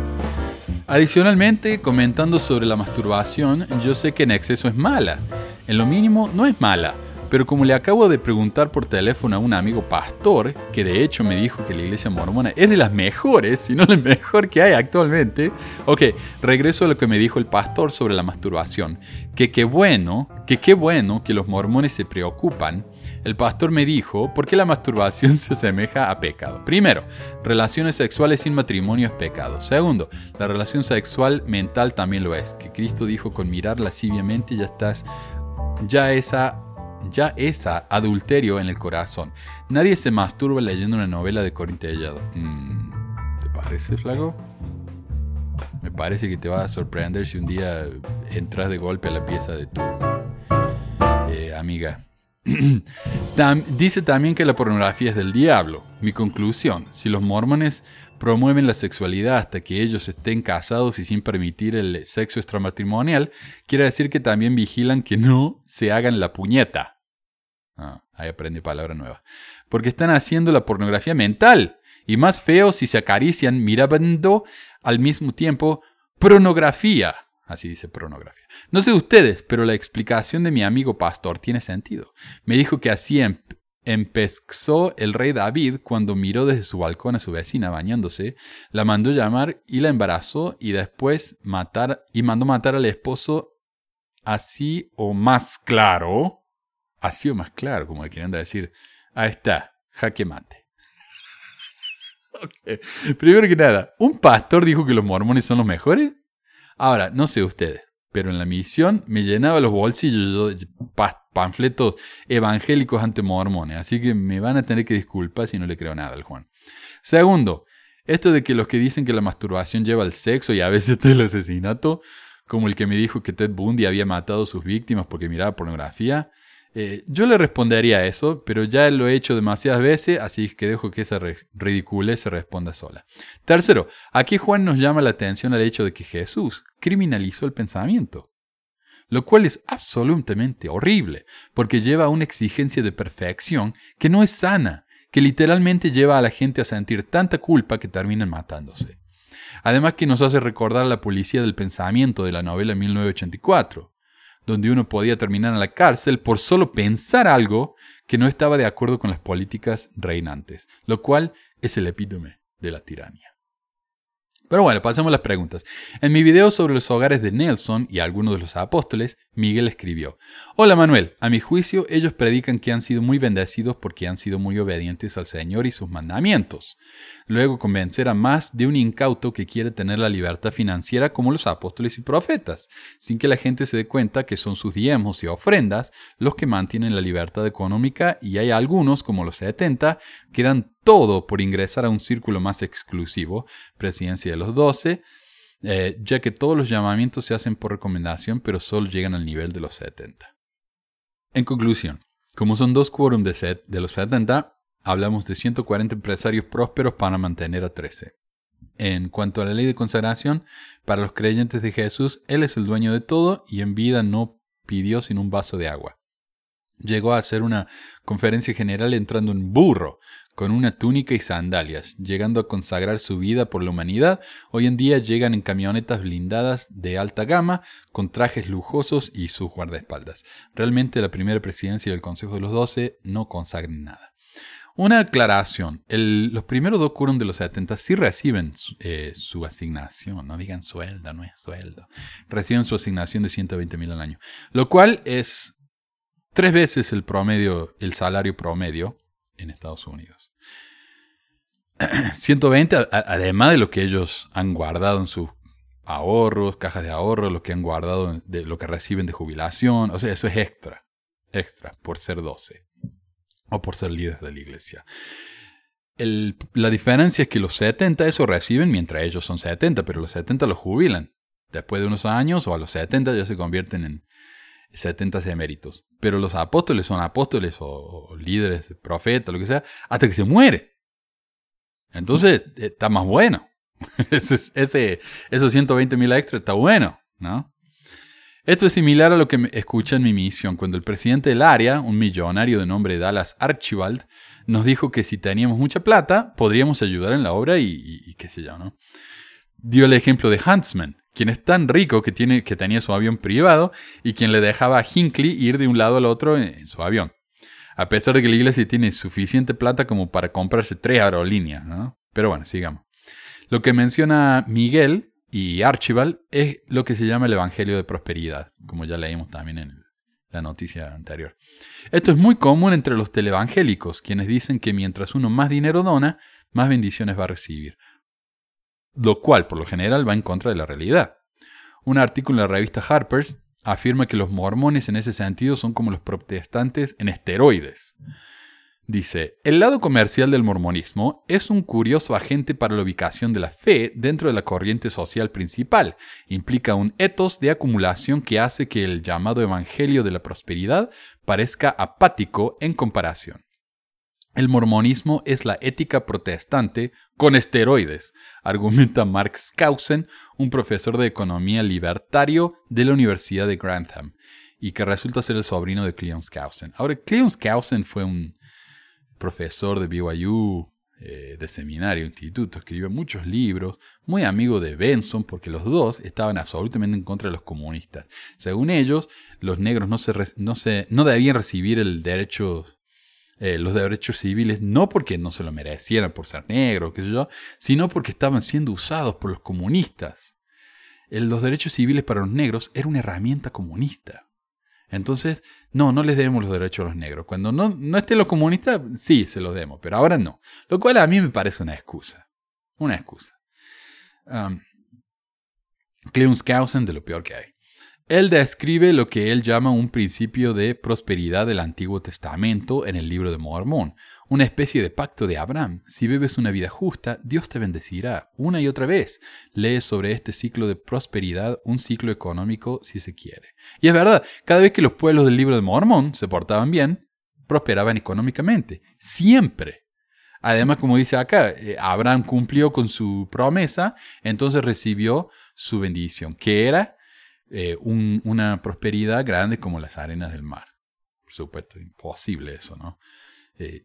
Adicionalmente, comentando sobre la masturbación, yo sé que en exceso es mala. En lo mínimo, no es mala pero como le acabo de preguntar por teléfono a un amigo pastor, que de hecho me dijo que la iglesia mormona es de las mejores, si no la mejor que hay actualmente, ok, regreso a lo que me dijo el pastor sobre la masturbación. Que qué bueno, que qué bueno que los mormones se preocupan. El pastor me dijo, ¿por qué la masturbación se asemeja a pecado? Primero, relaciones sexuales sin matrimonio es pecado. Segundo, la relación sexual mental también lo es, que Cristo dijo con mirar lasciviamente ya estás, ya esa ya es adulterio en el corazón. Nadie se masturba leyendo una novela de Corintellado. Mm, ¿Te parece, Flago? Me parece que te va a sorprender si un día entras de golpe a la pieza de tu eh, amiga. dice también que la pornografía es del diablo. Mi conclusión, si los mormones promueven la sexualidad hasta que ellos estén casados y sin permitir el sexo extramatrimonial, quiere decir que también vigilan que no se hagan la puñeta. Ah, ahí aprende palabra nueva. Porque están haciendo la pornografía mental. Y más feo si se acarician mirando al mismo tiempo pornografía. Así dice pornografía. No sé ustedes, pero la explicación de mi amigo pastor tiene sentido. Me dijo que así em-, empezó el rey David cuando miró desde su balcón a su vecina bañándose, la mandó llamar y la embarazó y después matar y mandó matar al esposo así o más claro ha sido más claro, como le quieren decir, ahí está, jaque mate. Primero que nada, ¿un pastor dijo que los mormones son los mejores? Ahora, no sé ustedes, pero en la misión me llenaba los bolsillos de panfletos evangélicos ante mormones, así que me van a tener que disculpar si no le creo nada al Juan. Segundo, esto de que los que dicen que la masturbación lleva al sexo y a veces hasta el asesinato, como el que me dijo que Ted Bundy había matado a sus víctimas porque miraba pornografía, eh, yo le respondería a eso, pero ya lo he hecho demasiadas veces, así que dejo que esa ridícula se responda sola. Tercero, aquí Juan nos llama la atención al hecho de que Jesús criminalizó el pensamiento, lo cual es absolutamente horrible, porque lleva a una exigencia de perfección que no es sana, que literalmente lleva a la gente a sentir tanta culpa que terminan matándose. Además que nos hace recordar la policía del pensamiento de la novela 1984 donde uno podía terminar en la cárcel por solo pensar algo que no estaba de acuerdo con las políticas reinantes, lo cual es el epítome de la tiranía. Pero bueno, pasemos a las preguntas. En mi video sobre los hogares de Nelson y algunos de los apóstoles, Miguel escribió, Hola Manuel, a mi juicio ellos predican que han sido muy bendecidos porque han sido muy obedientes al Señor y sus mandamientos. Luego convencer a más de un incauto que quiere tener la libertad financiera como los apóstoles y profetas, sin que la gente se dé cuenta que son sus diezmos y ofrendas los que mantienen la libertad económica y hay algunos, como los 70, que dan todo por ingresar a un círculo más exclusivo, presidencia de los doce, eh, ya que todos los llamamientos se hacen por recomendación, pero solo llegan al nivel de los 70. En conclusión, como son dos quórum de, set, de los 70, hablamos de 140 empresarios prósperos para mantener a 13. En cuanto a la ley de consagración, para los creyentes de Jesús, Él es el dueño de todo y en vida no pidió sin un vaso de agua. Llegó a hacer una conferencia general entrando en burro, con una túnica y sandalias, llegando a consagrar su vida por la humanidad. Hoy en día llegan en camionetas blindadas de alta gama, con trajes lujosos y sus guardaespaldas. Realmente la primera presidencia del Consejo de los Doce no consagran nada. Una aclaración. los primeros dos quórum de los 70 sí reciben eh, su asignación. No digan sueldo, no es sueldo. Reciben su asignación de 120 mil al año. Lo cual es tres veces el promedio, el salario promedio en Estados Unidos. 120, además de lo que ellos han guardado en sus ahorros, cajas de ahorro, lo que han guardado de lo que reciben de jubilación. O sea, eso es extra. Extra por ser 12 o por ser líderes de la iglesia. la diferencia es que los 70 eso reciben mientras ellos son 70, pero los 70 los jubilan. Después de unos años o a los 70 ya se convierten en 70 eméritos. Pero los apóstoles son apóstoles o, líderes, profetas, lo que sea, hasta que se muere. Entonces está más bueno. ese, esos 120 mil extra está bueno, ¿no? Esto es similar a lo que escucha en mi misión, cuando el presidente del área, un millonario de nombre Dallas Archibald, nos dijo que si teníamos mucha plata, podríamos ayudar en la obra y, qué sé yo, ¿no? Dio el ejemplo de Huntsman, quien es tan rico que, tiene, que tenía su avión privado y quien le dejaba a Hinckley ir de un lado al otro en, su avión. A pesar de que la iglesia tiene suficiente plata como para comprarse tres aerolíneas, ¿no? Pero bueno, sigamos. Lo que menciona Miguel y Archibald es lo que se llama el Evangelio de Prosperidad, como ya leímos también en la noticia anterior. Esto es muy común entre los televangélicos, quienes dicen que mientras uno más dinero dona, más bendiciones va a recibir, lo cual por lo general va en contra de la realidad. Un artículo en la revista Harper's afirma que los mormones en ese sentido son como los protestantes en esteroides. Dice, el lado comercial del mormonismo es un curioso agente para la ubicación de la fe dentro de la corriente social principal. Implica un etos de acumulación que hace que el llamado Evangelio de la Prosperidad parezca apático en comparación. El mormonismo es la ética protestante con esteroides, argumenta Mark Skousen, un profesor de economía libertario de la Universidad de Grantham, y que resulta ser el sobrino de Cleon Skousen. Ahora, Cleon Skousen fue un profesor de BYU, eh, de seminario, instituto, escribió muchos libros, muy amigo de Benson, porque los dos estaban absolutamente en contra de los comunistas. Según ellos, los negros no, se, no, se, no debían recibir el derecho, eh, los derechos civiles, no porque no se lo merecieran por ser negros, qué sé yo, sino porque estaban siendo usados por los comunistas. los derechos civiles para los negros era una herramienta comunista. Entonces, no, no les demos los derechos a los negros. Cuando no, no estén los comunistas, sí, se los demos, pero ahora no. Lo cual a mí me parece una excusa. Una excusa. Um, Skousen de lo peor que hay. Él describe lo que él llama un principio de prosperidad del Antiguo Testamento en el libro de Mormón, una especie de pacto de Abraham. Si vives una vida justa, Dios te bendecirá una y otra vez. Lees sobre este ciclo de prosperidad, un ciclo económico si se quiere. Y es verdad, cada vez que los pueblos del libro de Mormón se portaban bien, prosperaban económicamente. Siempre. Además, como dice acá, eh, Abraham cumplió con su promesa, entonces recibió su bendición, que era eh, una prosperidad grande como las arenas del mar. Por supuesto, imposible eso, ¿no? Eh,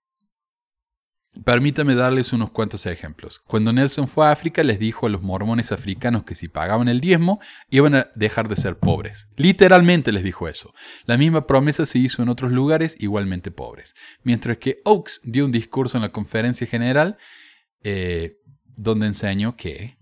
Permítame darles unos cuantos ejemplos. Cuando Nelson fue a África les dijo a los mormones africanos que si pagaban el diezmo iban a dejar de ser pobres. Literalmente les dijo eso. La misma promesa se hizo en otros lugares igualmente pobres. Mientras que Oakes dio un discurso en la conferencia general eh, donde enseñó que...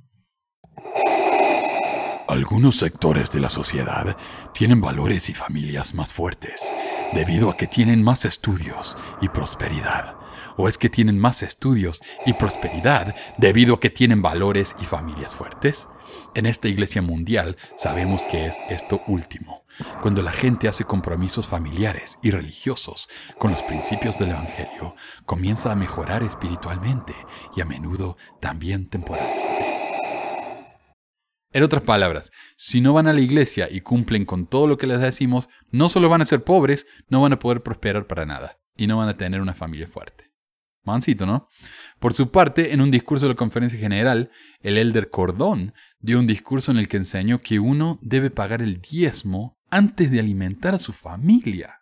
Algunos sectores de la sociedad tienen valores y familias más fuertes debido a que tienen más estudios y prosperidad ¿O es que tienen más estudios y prosperidad debido a que tienen valores y familias fuertes? En esta iglesia mundial sabemos que es esto último. Cuando la gente hace compromisos familiares y religiosos con los principios del Evangelio, comienza a mejorar espiritualmente y a menudo también temporalmente. En otras palabras, si no van a la iglesia y cumplen con todo lo que les decimos, no solo van a ser pobres, no van a poder prosperar para nada y no van a tener una familia fuerte. Mansito, ¿no? Por su parte, en un discurso de la conferencia general, el elder Cordón dio un discurso en el que enseñó que uno debe pagar el diezmo antes de alimentar a su familia.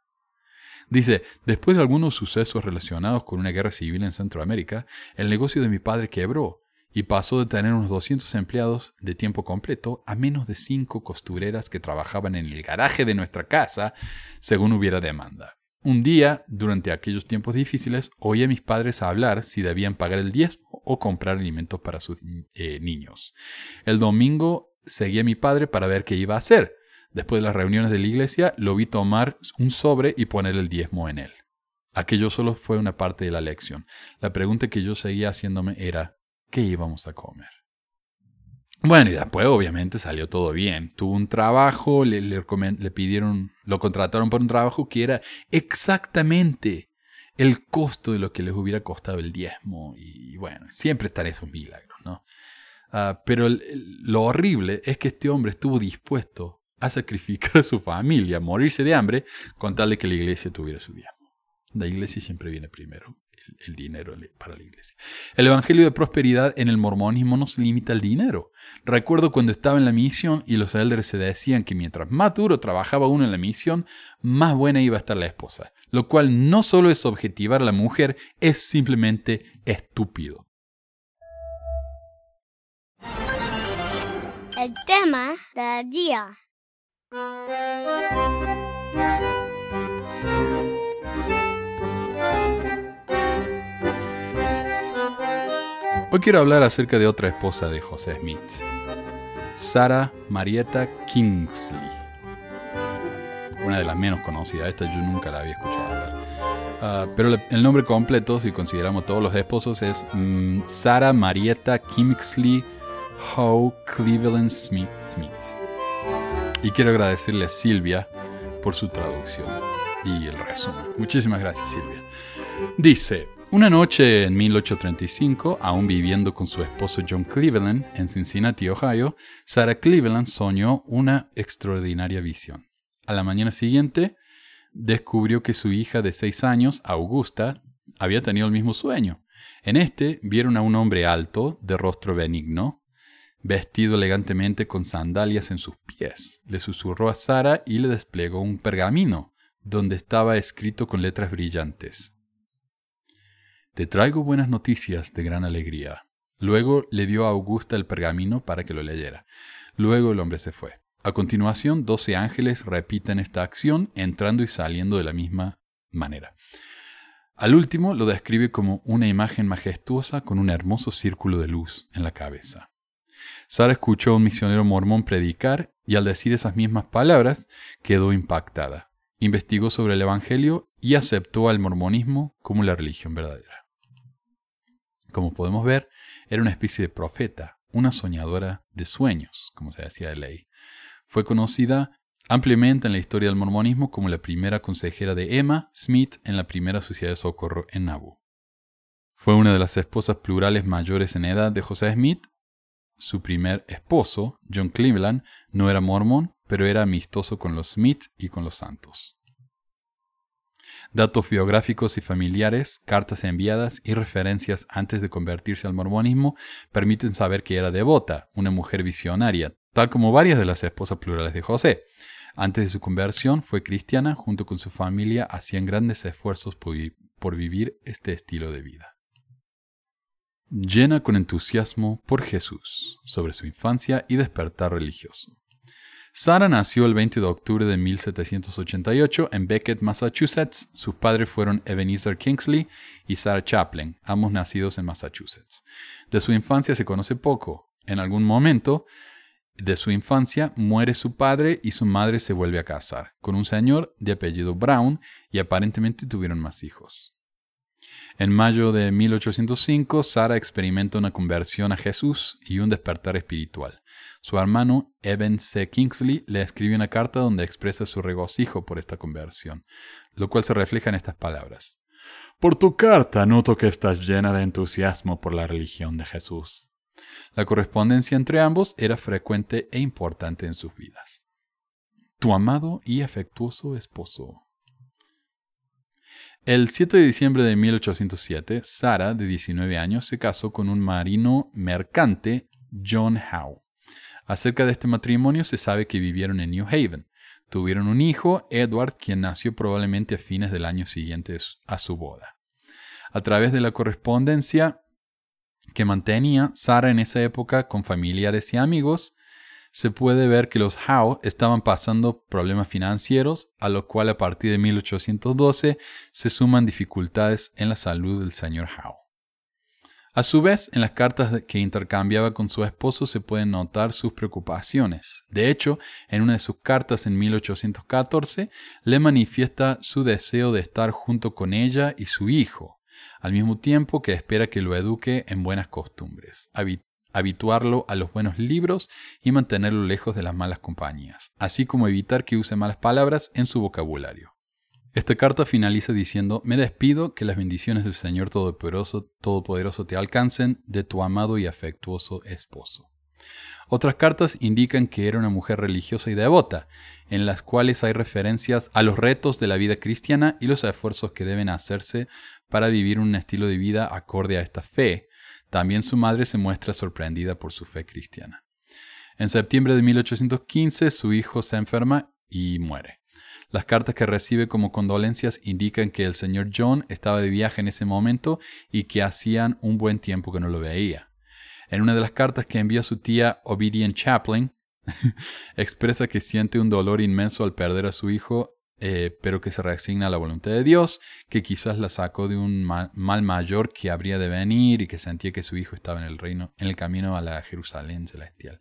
Dice, después de algunos sucesos relacionados con una guerra civil en Centroamérica, el negocio de mi padre quebró y pasó de tener unos 200 empleados de tiempo completo a menos de 5 costureras que trabajaban en el garaje de nuestra casa según hubiera demanda. Un día, durante aquellos tiempos difíciles, oí a mis padres hablar si debían pagar el diezmo o comprar alimentos para sus eh, niños. El domingo seguí a mi padre para ver qué iba a hacer. Después de las reuniones de la iglesia, lo vi tomar un sobre y poner el diezmo en él. Aquello solo fue una parte de la lección. La pregunta que yo seguía haciéndome era, ¿qué íbamos a comer? Bueno, y después obviamente salió todo bien. Tuvo un trabajo, le, pidieron, lo contrataron por un trabajo que era exactamente el costo de lo que les hubiera costado el diezmo. Y bueno, siempre están esos milagros, ¿no? Uh, pero lo horrible es que este hombre estuvo dispuesto a sacrificar a su familia, a morirse de hambre, con tal de que la iglesia tuviera su diezmo. La iglesia siempre viene primero el dinero para la iglesia. El Evangelio de Prosperidad en el mormonismo no se limita al dinero. Recuerdo cuando estaba en la misión y los elders se decían que mientras más duro trabajaba uno en la misión, más buena iba a estar la esposa, lo cual no solo es objetivar a la mujer, es simplemente estúpido. El tema del día. Hoy quiero hablar acerca de otra esposa de José Smith, Sarah Marietta Kingsley. Una de las menos conocidas, esta yo nunca la había escuchado hablar. Ah, pero el nombre completo, si consideramos todos los esposos, es mm, Sarah Marietta Kingsley Howe Cleveland Smith, Smith. Y quiero agradecerle a Silvia por su traducción y el resumen. Muchísimas gracias, Silvia. Dice, una noche en 1835, aún viviendo con su esposo John Cleveland en Cincinnati, Ohio, Sarah Cleveland soñó una extraordinaria visión. A la mañana siguiente, descubrió que su hija de seis años, Augusta, había tenido el mismo sueño. En este vieron a un hombre alto, de rostro benigno, vestido elegantemente con sandalias en sus pies. Le susurró a Sara y le desplegó un pergamino, donde estaba escrito con letras brillantes. Te traigo buenas noticias de gran alegría. Luego le dio a Augusta el pergamino para que lo leyera. Luego el hombre se fue. A continuación, doce ángeles repiten esta acción, entrando y saliendo de la misma manera. Al último lo describe como una imagen majestuosa con un hermoso círculo de luz en la cabeza. Sara escuchó a un misionero mormón predicar y al decir esas mismas palabras quedó impactada. Investigó sobre el Evangelio y aceptó al mormonismo como la religión verdadera. Como podemos ver, era una especie de profeta, una soñadora de sueños, como se decía de ley. Fue conocida ampliamente en la historia del mormonismo como la primera consejera de Emma Smith en la primera sociedad de socorro en Nauvoo. Fue una de las esposas plurales mayores en edad de José Smith. Su primer esposo, John Cleveland, no era mormón, pero era amistoso con los Smith y con los santos. Datos biográficos y familiares, cartas enviadas y referencias antes de convertirse al mormonismo permiten saber que era devota, una mujer visionaria, tal como varias de las esposas plurales de José. Antes de su conversión fue cristiana, junto con su familia hacían grandes esfuerzos por, vivir este estilo de vida. Llena con entusiasmo por Jesús, sobre su infancia y despertar religioso. Sarah nació el 20 de octubre de 1788 en Beckett, Massachusetts. Sus padres fueron Ebenezer Kingsley y Sarah Chaplin, ambos nacidos en Massachusetts. De su infancia se conoce poco. En algún momento de su infancia muere su padre y su madre se vuelve a casar con un señor de apellido Brown y aparentemente tuvieron más hijos. En mayo de 1805, Sarah experimenta una conversión a Jesús y un despertar espiritual. Su hermano, Evan C. Kingsley, le escribe una carta donde expresa su regocijo por esta conversión, lo cual se refleja en estas palabras. Por tu carta noto que estás llena de entusiasmo por la religión de Jesús. La correspondencia entre ambos era frecuente e importante en sus vidas. Tu amado y afectuoso esposo. El 7 de diciembre de 1807, Sara, de 19 años, se casó con un marino mercante, John Howe. Acerca de este matrimonio se sabe que vivieron en New Haven. Tuvieron un hijo, Edward, quien nació probablemente a fines del año siguiente a su boda. A través de la correspondencia que mantenía Sara en esa época con familiares y amigos, se puede ver que los Howe estaban pasando problemas financieros, a lo cual a partir de 1812 se suman dificultades en la salud del señor Howe. A su vez, en las cartas que intercambiaba con su esposo se pueden notar sus preocupaciones. De hecho, en una de sus cartas en 1814 le manifiesta su deseo de estar junto con ella y su hijo, al mismo tiempo que espera que lo eduque en buenas costumbres, habituarlo a los buenos libros y mantenerlo lejos de las malas compañías, así como evitar que use malas palabras en su vocabulario. Esta carta finaliza diciendo, me despido, que las bendiciones del Señor Todopoderoso, Todopoderoso te alcancen de tu amado y afectuoso esposo. Otras cartas indican que era una mujer religiosa y devota, en las cuales hay referencias a los retos de la vida cristiana y los esfuerzos que deben hacerse para vivir un estilo de vida acorde a esta fe. También su madre se muestra sorprendida por su fe cristiana. En septiembre de 1815 su hijo se enferma y muere. Las cartas que recibe como condolencias indican que el señor John estaba de viaje en ese momento y que hacían un buen tiempo que no lo veía. En una de las cartas que envía su tía Obedient Chaplin, expresa que siente un dolor inmenso al perder a su hijo, eh, pero que se resigna a la voluntad de Dios, que quizás la sacó de un mal, mayor que habría de venir y que sentía que su hijo estaba en el reino, en el camino a la Jerusalén celestial.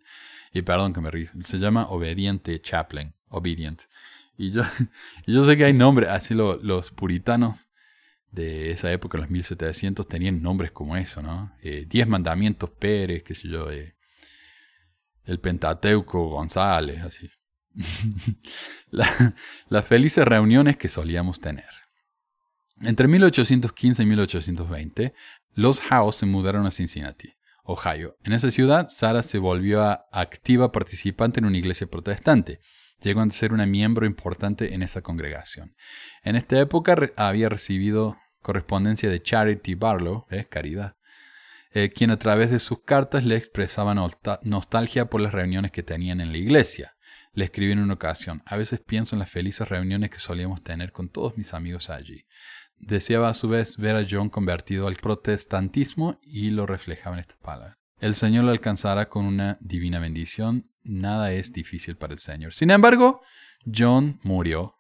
Y perdón que me río, se llama Obediente Chaplin, Obedient. Y yo, yo sé que hay nombres, así los puritanos de esa época, los 1700, tenían nombres como eso, ¿no? Eh, Diez Mandamientos Pérez, qué sé yo, eh, el Pentateuco González, así. las felices reuniones que solíamos tener. Entre 1815 y 1820, los Howe se mudaron a Cincinnati, Ohio. En esa ciudad, Sara se volvió activa participante en una iglesia protestante llegó a ser una miembro importante en esa congregación. En esta época había recibido correspondencia de Charity Barlow, ¿eh? caridad, eh, quien a través de sus cartas le expresaba nostalgia por las reuniones que tenían en la iglesia. Le escribió en una ocasión, a veces pienso en las felices reuniones que solíamos tener con todos mis amigos allí. Deseaba a su vez ver a John convertido al protestantismo y lo reflejaba en estas palabras. El Señor lo alcanzará con una divina bendición nada es difícil para el Señor. Sin embargo, John murió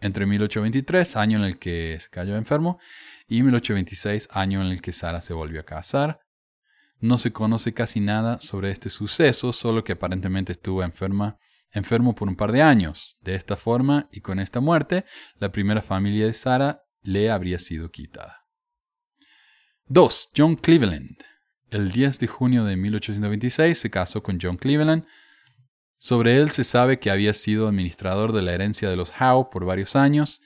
entre 1823, año en el que se cayó enfermo, y 1826, año en el que Sara se volvió a casar. No se conoce casi nada sobre este suceso, solo que aparentemente estuvo enferma, enfermo por un par de años. De esta forma y con esta muerte, la primera familia de Sara le habría sido quitada. 2. John Cleveland. El 10 de junio de 1826 se casó con John Cleveland. Sobre él se sabe que había sido administrador de la herencia de los Howe por varios años.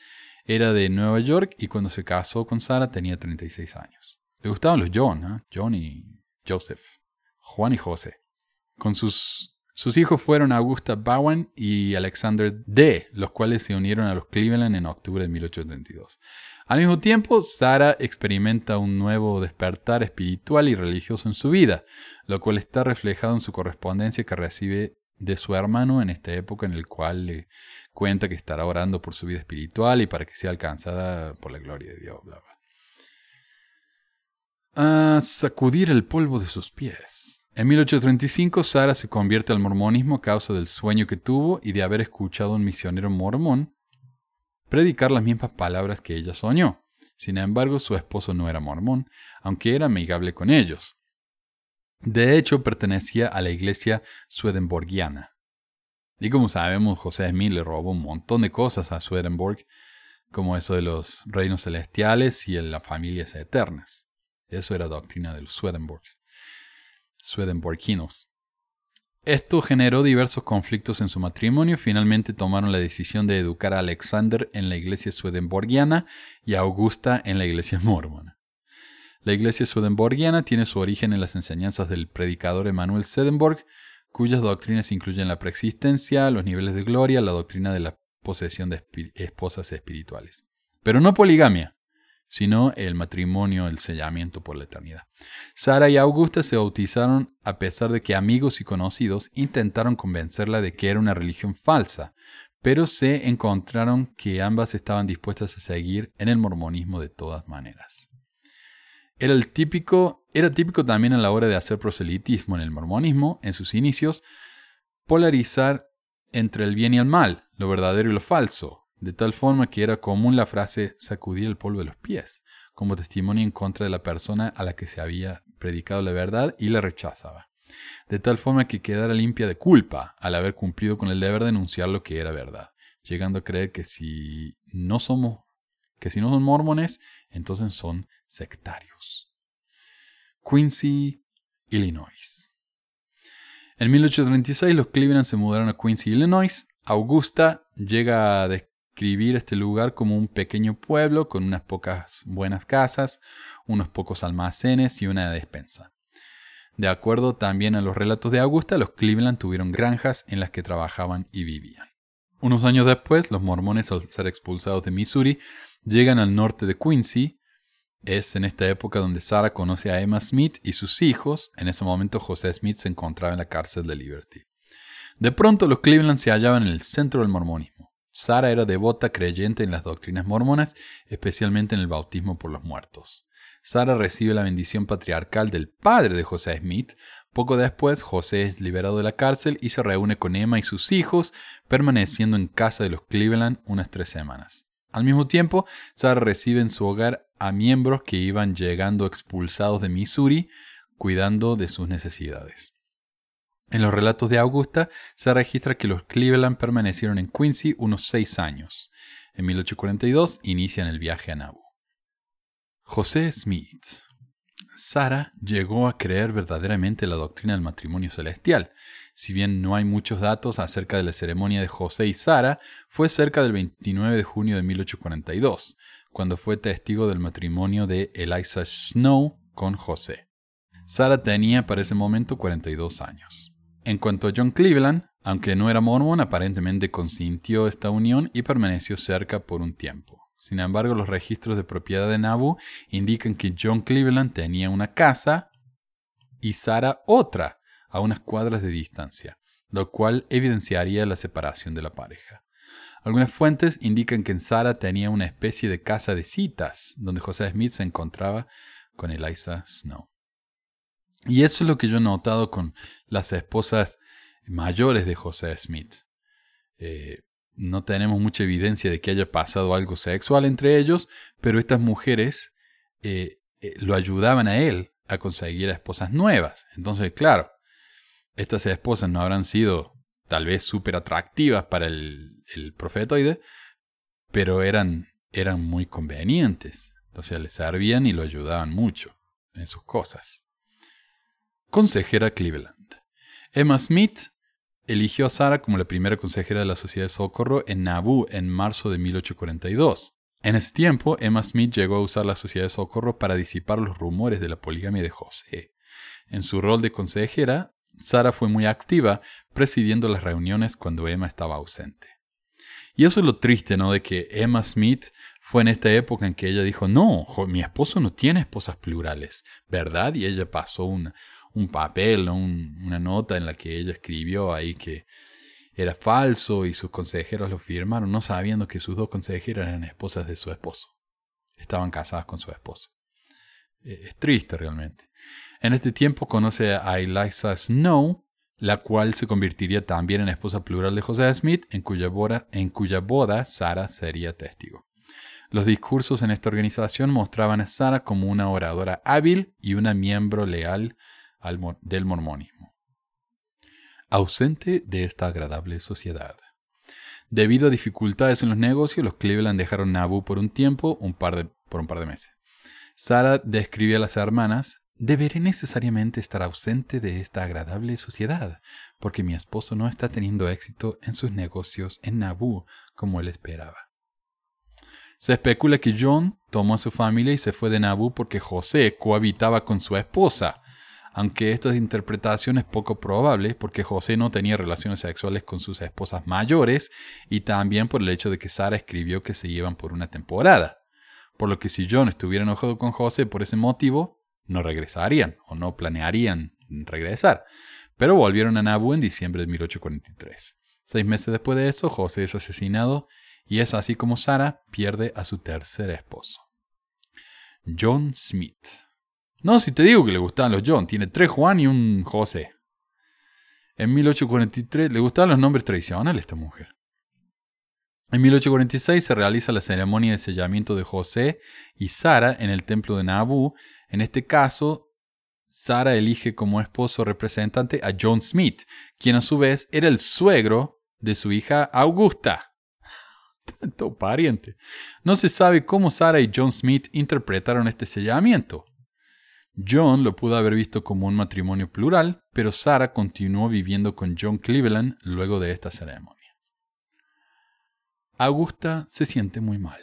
Era de Nueva York y cuando se casó con Sara tenía 36 años. Le gustaban los John, ¿eh? John y Joseph, Juan y José. Con sus, sus hijos fueron Augusta Bowen y Alexander D., los cuales se unieron a los Cleveland en octubre de 1832. Al mismo tiempo, Sara experimenta un nuevo despertar espiritual y religioso en su vida, lo cual está reflejado en su correspondencia que recibe de su hermano en esta época en el cual le cuenta que estará orando por su vida espiritual y para que sea alcanzada por la gloria de Dios. A sacudir el polvo de sus pies. En 1835, Sara se convierte al mormonismo a causa del sueño que tuvo y de haber escuchado a un misionero mormón predicar las mismas palabras que ella soñó. Sin embargo, su esposo no era mormón, aunque era amigable con ellos. De hecho, pertenecía a la iglesia swedenborgiana. Y como sabemos, José Smith le robó un montón de cosas a Swedenborg, como eso de los reinos celestiales y en las familias eternas. Eso era doctrina de los Swedenborgs. Swedenborginos. Esto generó diversos conflictos en su matrimonio. Finalmente tomaron la decisión de educar a Alexander en la iglesia swedenborgiana y a Augusta en la iglesia mormona. La iglesia swedenborgiana tiene su origen en las enseñanzas del predicador Emanuel Swedenborg, cuyas doctrinas incluyen la preexistencia, los niveles de gloria, la doctrina de la posesión de esposas espirituales. Pero no poligamia, sino el matrimonio, el sellamiento por la eternidad. Sara y Augusta se bautizaron a pesar de que amigos y conocidos intentaron convencerla de que era una religión falsa, pero se encontraron que ambas estaban dispuestas a seguir en el mormonismo de todas maneras. Era, el típico, era típico también a la hora de hacer proselitismo en el mormonismo, en sus inicios, polarizar entre el bien y el mal, lo verdadero y lo falso, de tal forma que era común la frase sacudir el polvo de los pies, como testimonio en contra de la persona a la que se había predicado la verdad y la rechazaba, de tal forma que quedara limpia de culpa al haber cumplido con el deber de denunciar lo que era verdad, llegando a creer que si no somos, que si no son mormones, entonces son sectarios. Quincy, Illinois. En 1836 los Cleveland se mudaron a Quincy, Illinois. Augusta llega a describir este lugar como un pequeño pueblo con unas pocas buenas casas, unos pocos almacenes y una despensa. De acuerdo también a los relatos de Augusta, los Cleveland tuvieron granjas en las que trabajaban y vivían. Unos años después, los mormones, al ser expulsados de Missouri, llegan al norte de Quincy. Es en esta época donde Sarah conoce a Emma Smith y sus hijos. En ese momento José Smith se encontraba en la cárcel de Liberty. De pronto los Cleveland se hallaban en el centro del mormonismo. Sara era devota creyente en las doctrinas mormonas, especialmente en el bautismo por los muertos. Sara recibe la bendición patriarcal del padre de José Smith. Poco después, José es liberado de la cárcel y se reúne con Emma y sus hijos, permaneciendo en casa de los Cleveland unas tres semanas. Al mismo tiempo, Sara recibe en su hogar a miembros que iban llegando expulsados de Missouri, cuidando de sus necesidades. En los relatos de Augusta se registra que los Cleveland permanecieron en Quincy unos seis años. En 1842 inician el viaje a Nauvoo. José Smith. Sara llegó a creer verdaderamente la doctrina del matrimonio celestial. Si bien no hay muchos datos acerca de la ceremonia de José y Sara, fue cerca del 29 de junio de 1842, cuando fue testigo del matrimonio de Eliza Snow con José. Sara tenía para ese momento 42 años. En cuanto a John Cleveland, aunque no era mormón, aparentemente consintió esta unión y permaneció cerca por un tiempo. Sin embargo, los registros de propiedad de Nabu indican que John Cleveland tenía una casa y Sara otra, a unas cuadras de distancia, lo cual evidenciaría la separación de la pareja. Algunas fuentes indican que Sara tenía una especie de casa de citas, donde José Smith se encontraba con Eliza Snow. Y eso es lo que yo he notado con las esposas mayores de José Smith. Eh, no tenemos mucha evidencia de que haya pasado algo sexual entre ellos, pero estas mujeres eh, eh, lo ayudaban a él a conseguir esposas nuevas. Entonces, claro, estas esposas no habrán sido tal vez súper atractivas para el, el profetoide, pero eran, eran muy convenientes. Entonces le servían y lo ayudaban mucho en sus cosas. Consejera Cleveland. Emma Smith eligió a Sara como la primera consejera de la Sociedad de Socorro en Nauvoo en marzo de 1842. En ese tiempo, Emma Smith llegó a usar la Sociedad de Socorro para disipar los rumores de la poligamia de José. En su rol de consejera, Sara fue muy activa, presidiendo las reuniones cuando Emma estaba ausente. Y eso es lo triste, ¿no? De que Emma Smith fue en esta época en que ella dijo, no, mi esposo no tiene esposas plurales, ¿verdad? Y ella pasó una, un papel, una nota en la que ella escribió ahí que era falso y sus consejeros lo firmaron, no sabiendo que sus dos consejeras eran esposas de su esposo. Estaban casadas con su esposo. Eh, es triste realmente. En este tiempo conoce a Eliza Snow, la cual se convertiría también en esposa plural de José Smith, en cuya boda, en cuya boda Sara sería testigo. Los discursos en esta organización mostraban a Sara como una oradora hábil y una miembro leal del mormonismo. Ausente de esta agradable sociedad. Debido a dificultades en los negocios, los Cleveland dejaron Nauvoo por un tiempo, un par de, por un par de meses. Sara describe a las hermanas, deberé necesariamente estar ausente de esta agradable sociedad, porque mi esposo no está teniendo éxito en sus negocios en Nauvoo como él esperaba. Se especula que John tomó a su familia y se fue de Nabú porque José cohabitaba con su esposa, aunque esta interpretación es poco probable porque José no tenía relaciones sexuales con sus esposas mayores y también por el hecho de que Sara escribió que se llevan por una temporada. Por lo que si John estuviera enojado con José por ese motivo, no regresarían o no planearían regresar. Pero volvieron a Nabu en diciembre de 1843. Seis meses después de eso, José es asesinado y es así como Sara pierde a su tercer esposo. John Smith. No, si te digo que le gustaban los John, tiene tres Juan y un José. En 1843 le gustaban los nombres tradicionales a esta mujer. En 1846 se realiza la ceremonia de sellamiento de José y Sara en el templo de Nabu. En este caso, Sara elige como esposo representante a John Smith, quien a su vez era el suegro de su hija Augusta. Tanto pariente. No se sabe cómo Sara y John Smith interpretaron este sellamiento. John lo pudo haber visto como un matrimonio plural, pero Sara continuó viviendo con John Cleveland luego de esta ceremonia. Augusta se siente muy mal.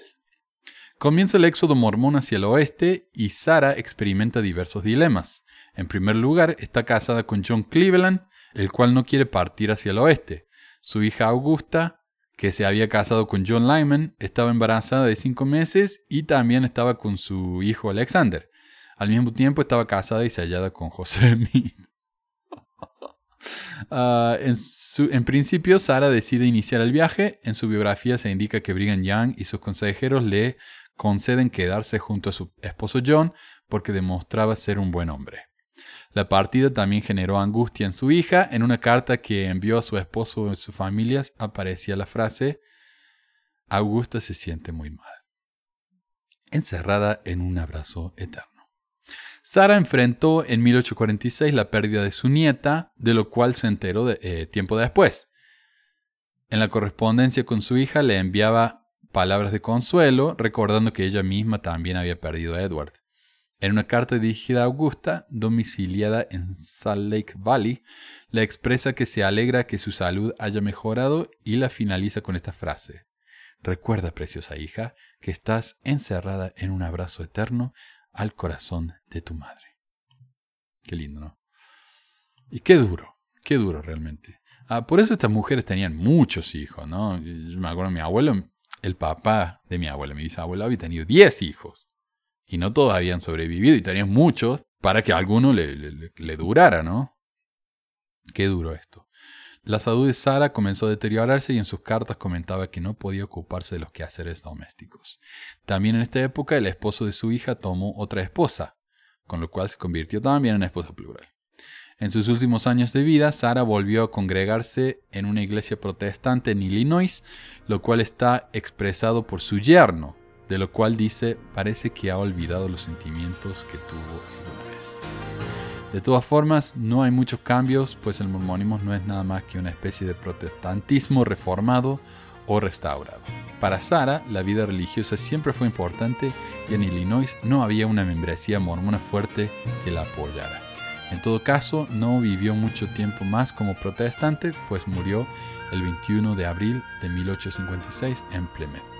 Comienza el éxodo mormón hacia el oeste y Sara experimenta diversos dilemas. En primer lugar, está casada con John Cleveland, el cual no quiere partir hacia el oeste. Su hija Augusta, que se había casado con John Lyman, estaba embarazada de cinco meses y también estaba con su hijo Alexander. Al mismo tiempo estaba casada y sellada con José Smith. Ah, en, en, principio, Sara decide iniciar el viaje. En su biografía se indica que Brigham Young y sus consejeros le conceden quedarse junto a su esposo John porque demostraba ser un buen hombre. La partida también generó angustia en su hija. En una carta que envió a su esposo y su familia aparecía la frase, Augusta se siente muy mal, encerrada en un abrazo eterno. Sara enfrentó en 1846 la pérdida de su nieta, de lo cual se enteró eh, tiempo después. En la correspondencia con su hija le enviaba palabras de consuelo, recordando que ella misma también había perdido a Edward. En una carta dirigida a Augusta, domiciliada en Salt Lake Valley, le expresa que se alegra que su salud haya mejorado y la finaliza con esta frase. Recuerda, preciosa hija, que estás encerrada en un abrazo eterno al corazón de tu madre. Qué lindo, ¿no? Y qué duro, qué duro realmente. Ah, por eso estas mujeres tenían muchos hijos, ¿no? Yo me acuerdo, mi abuelo, el papá de mi abuela, mi bisabuelo, había tenido 10 hijos. Y no todos habían sobrevivido y tenían muchos para que alguno le, durara, ¿no? Qué duro esto. La salud de Sara comenzó a deteriorarse y en sus cartas comentaba que no podía ocuparse de los quehaceres domésticos. También en esta época el esposo de su hija tomó otra esposa, con lo cual se convirtió también en esposa plural. En sus últimos años de vida, Sara volvió a congregarse en una iglesia protestante en Illinois, lo cual está expresado por su yerno, de lo cual dice parece que ha olvidado los sentimientos que tuvo de todas formas, no hay muchos cambios, pues el mormonismo no es nada más que una especie de protestantismo reformado o restaurado. Para Sara, la vida religiosa siempre fue importante y en Illinois no había una membresía mormona fuerte que la apoyara. En todo caso, no vivió mucho tiempo más como protestante, pues murió el 21 de abril de 1856 en Plymouth.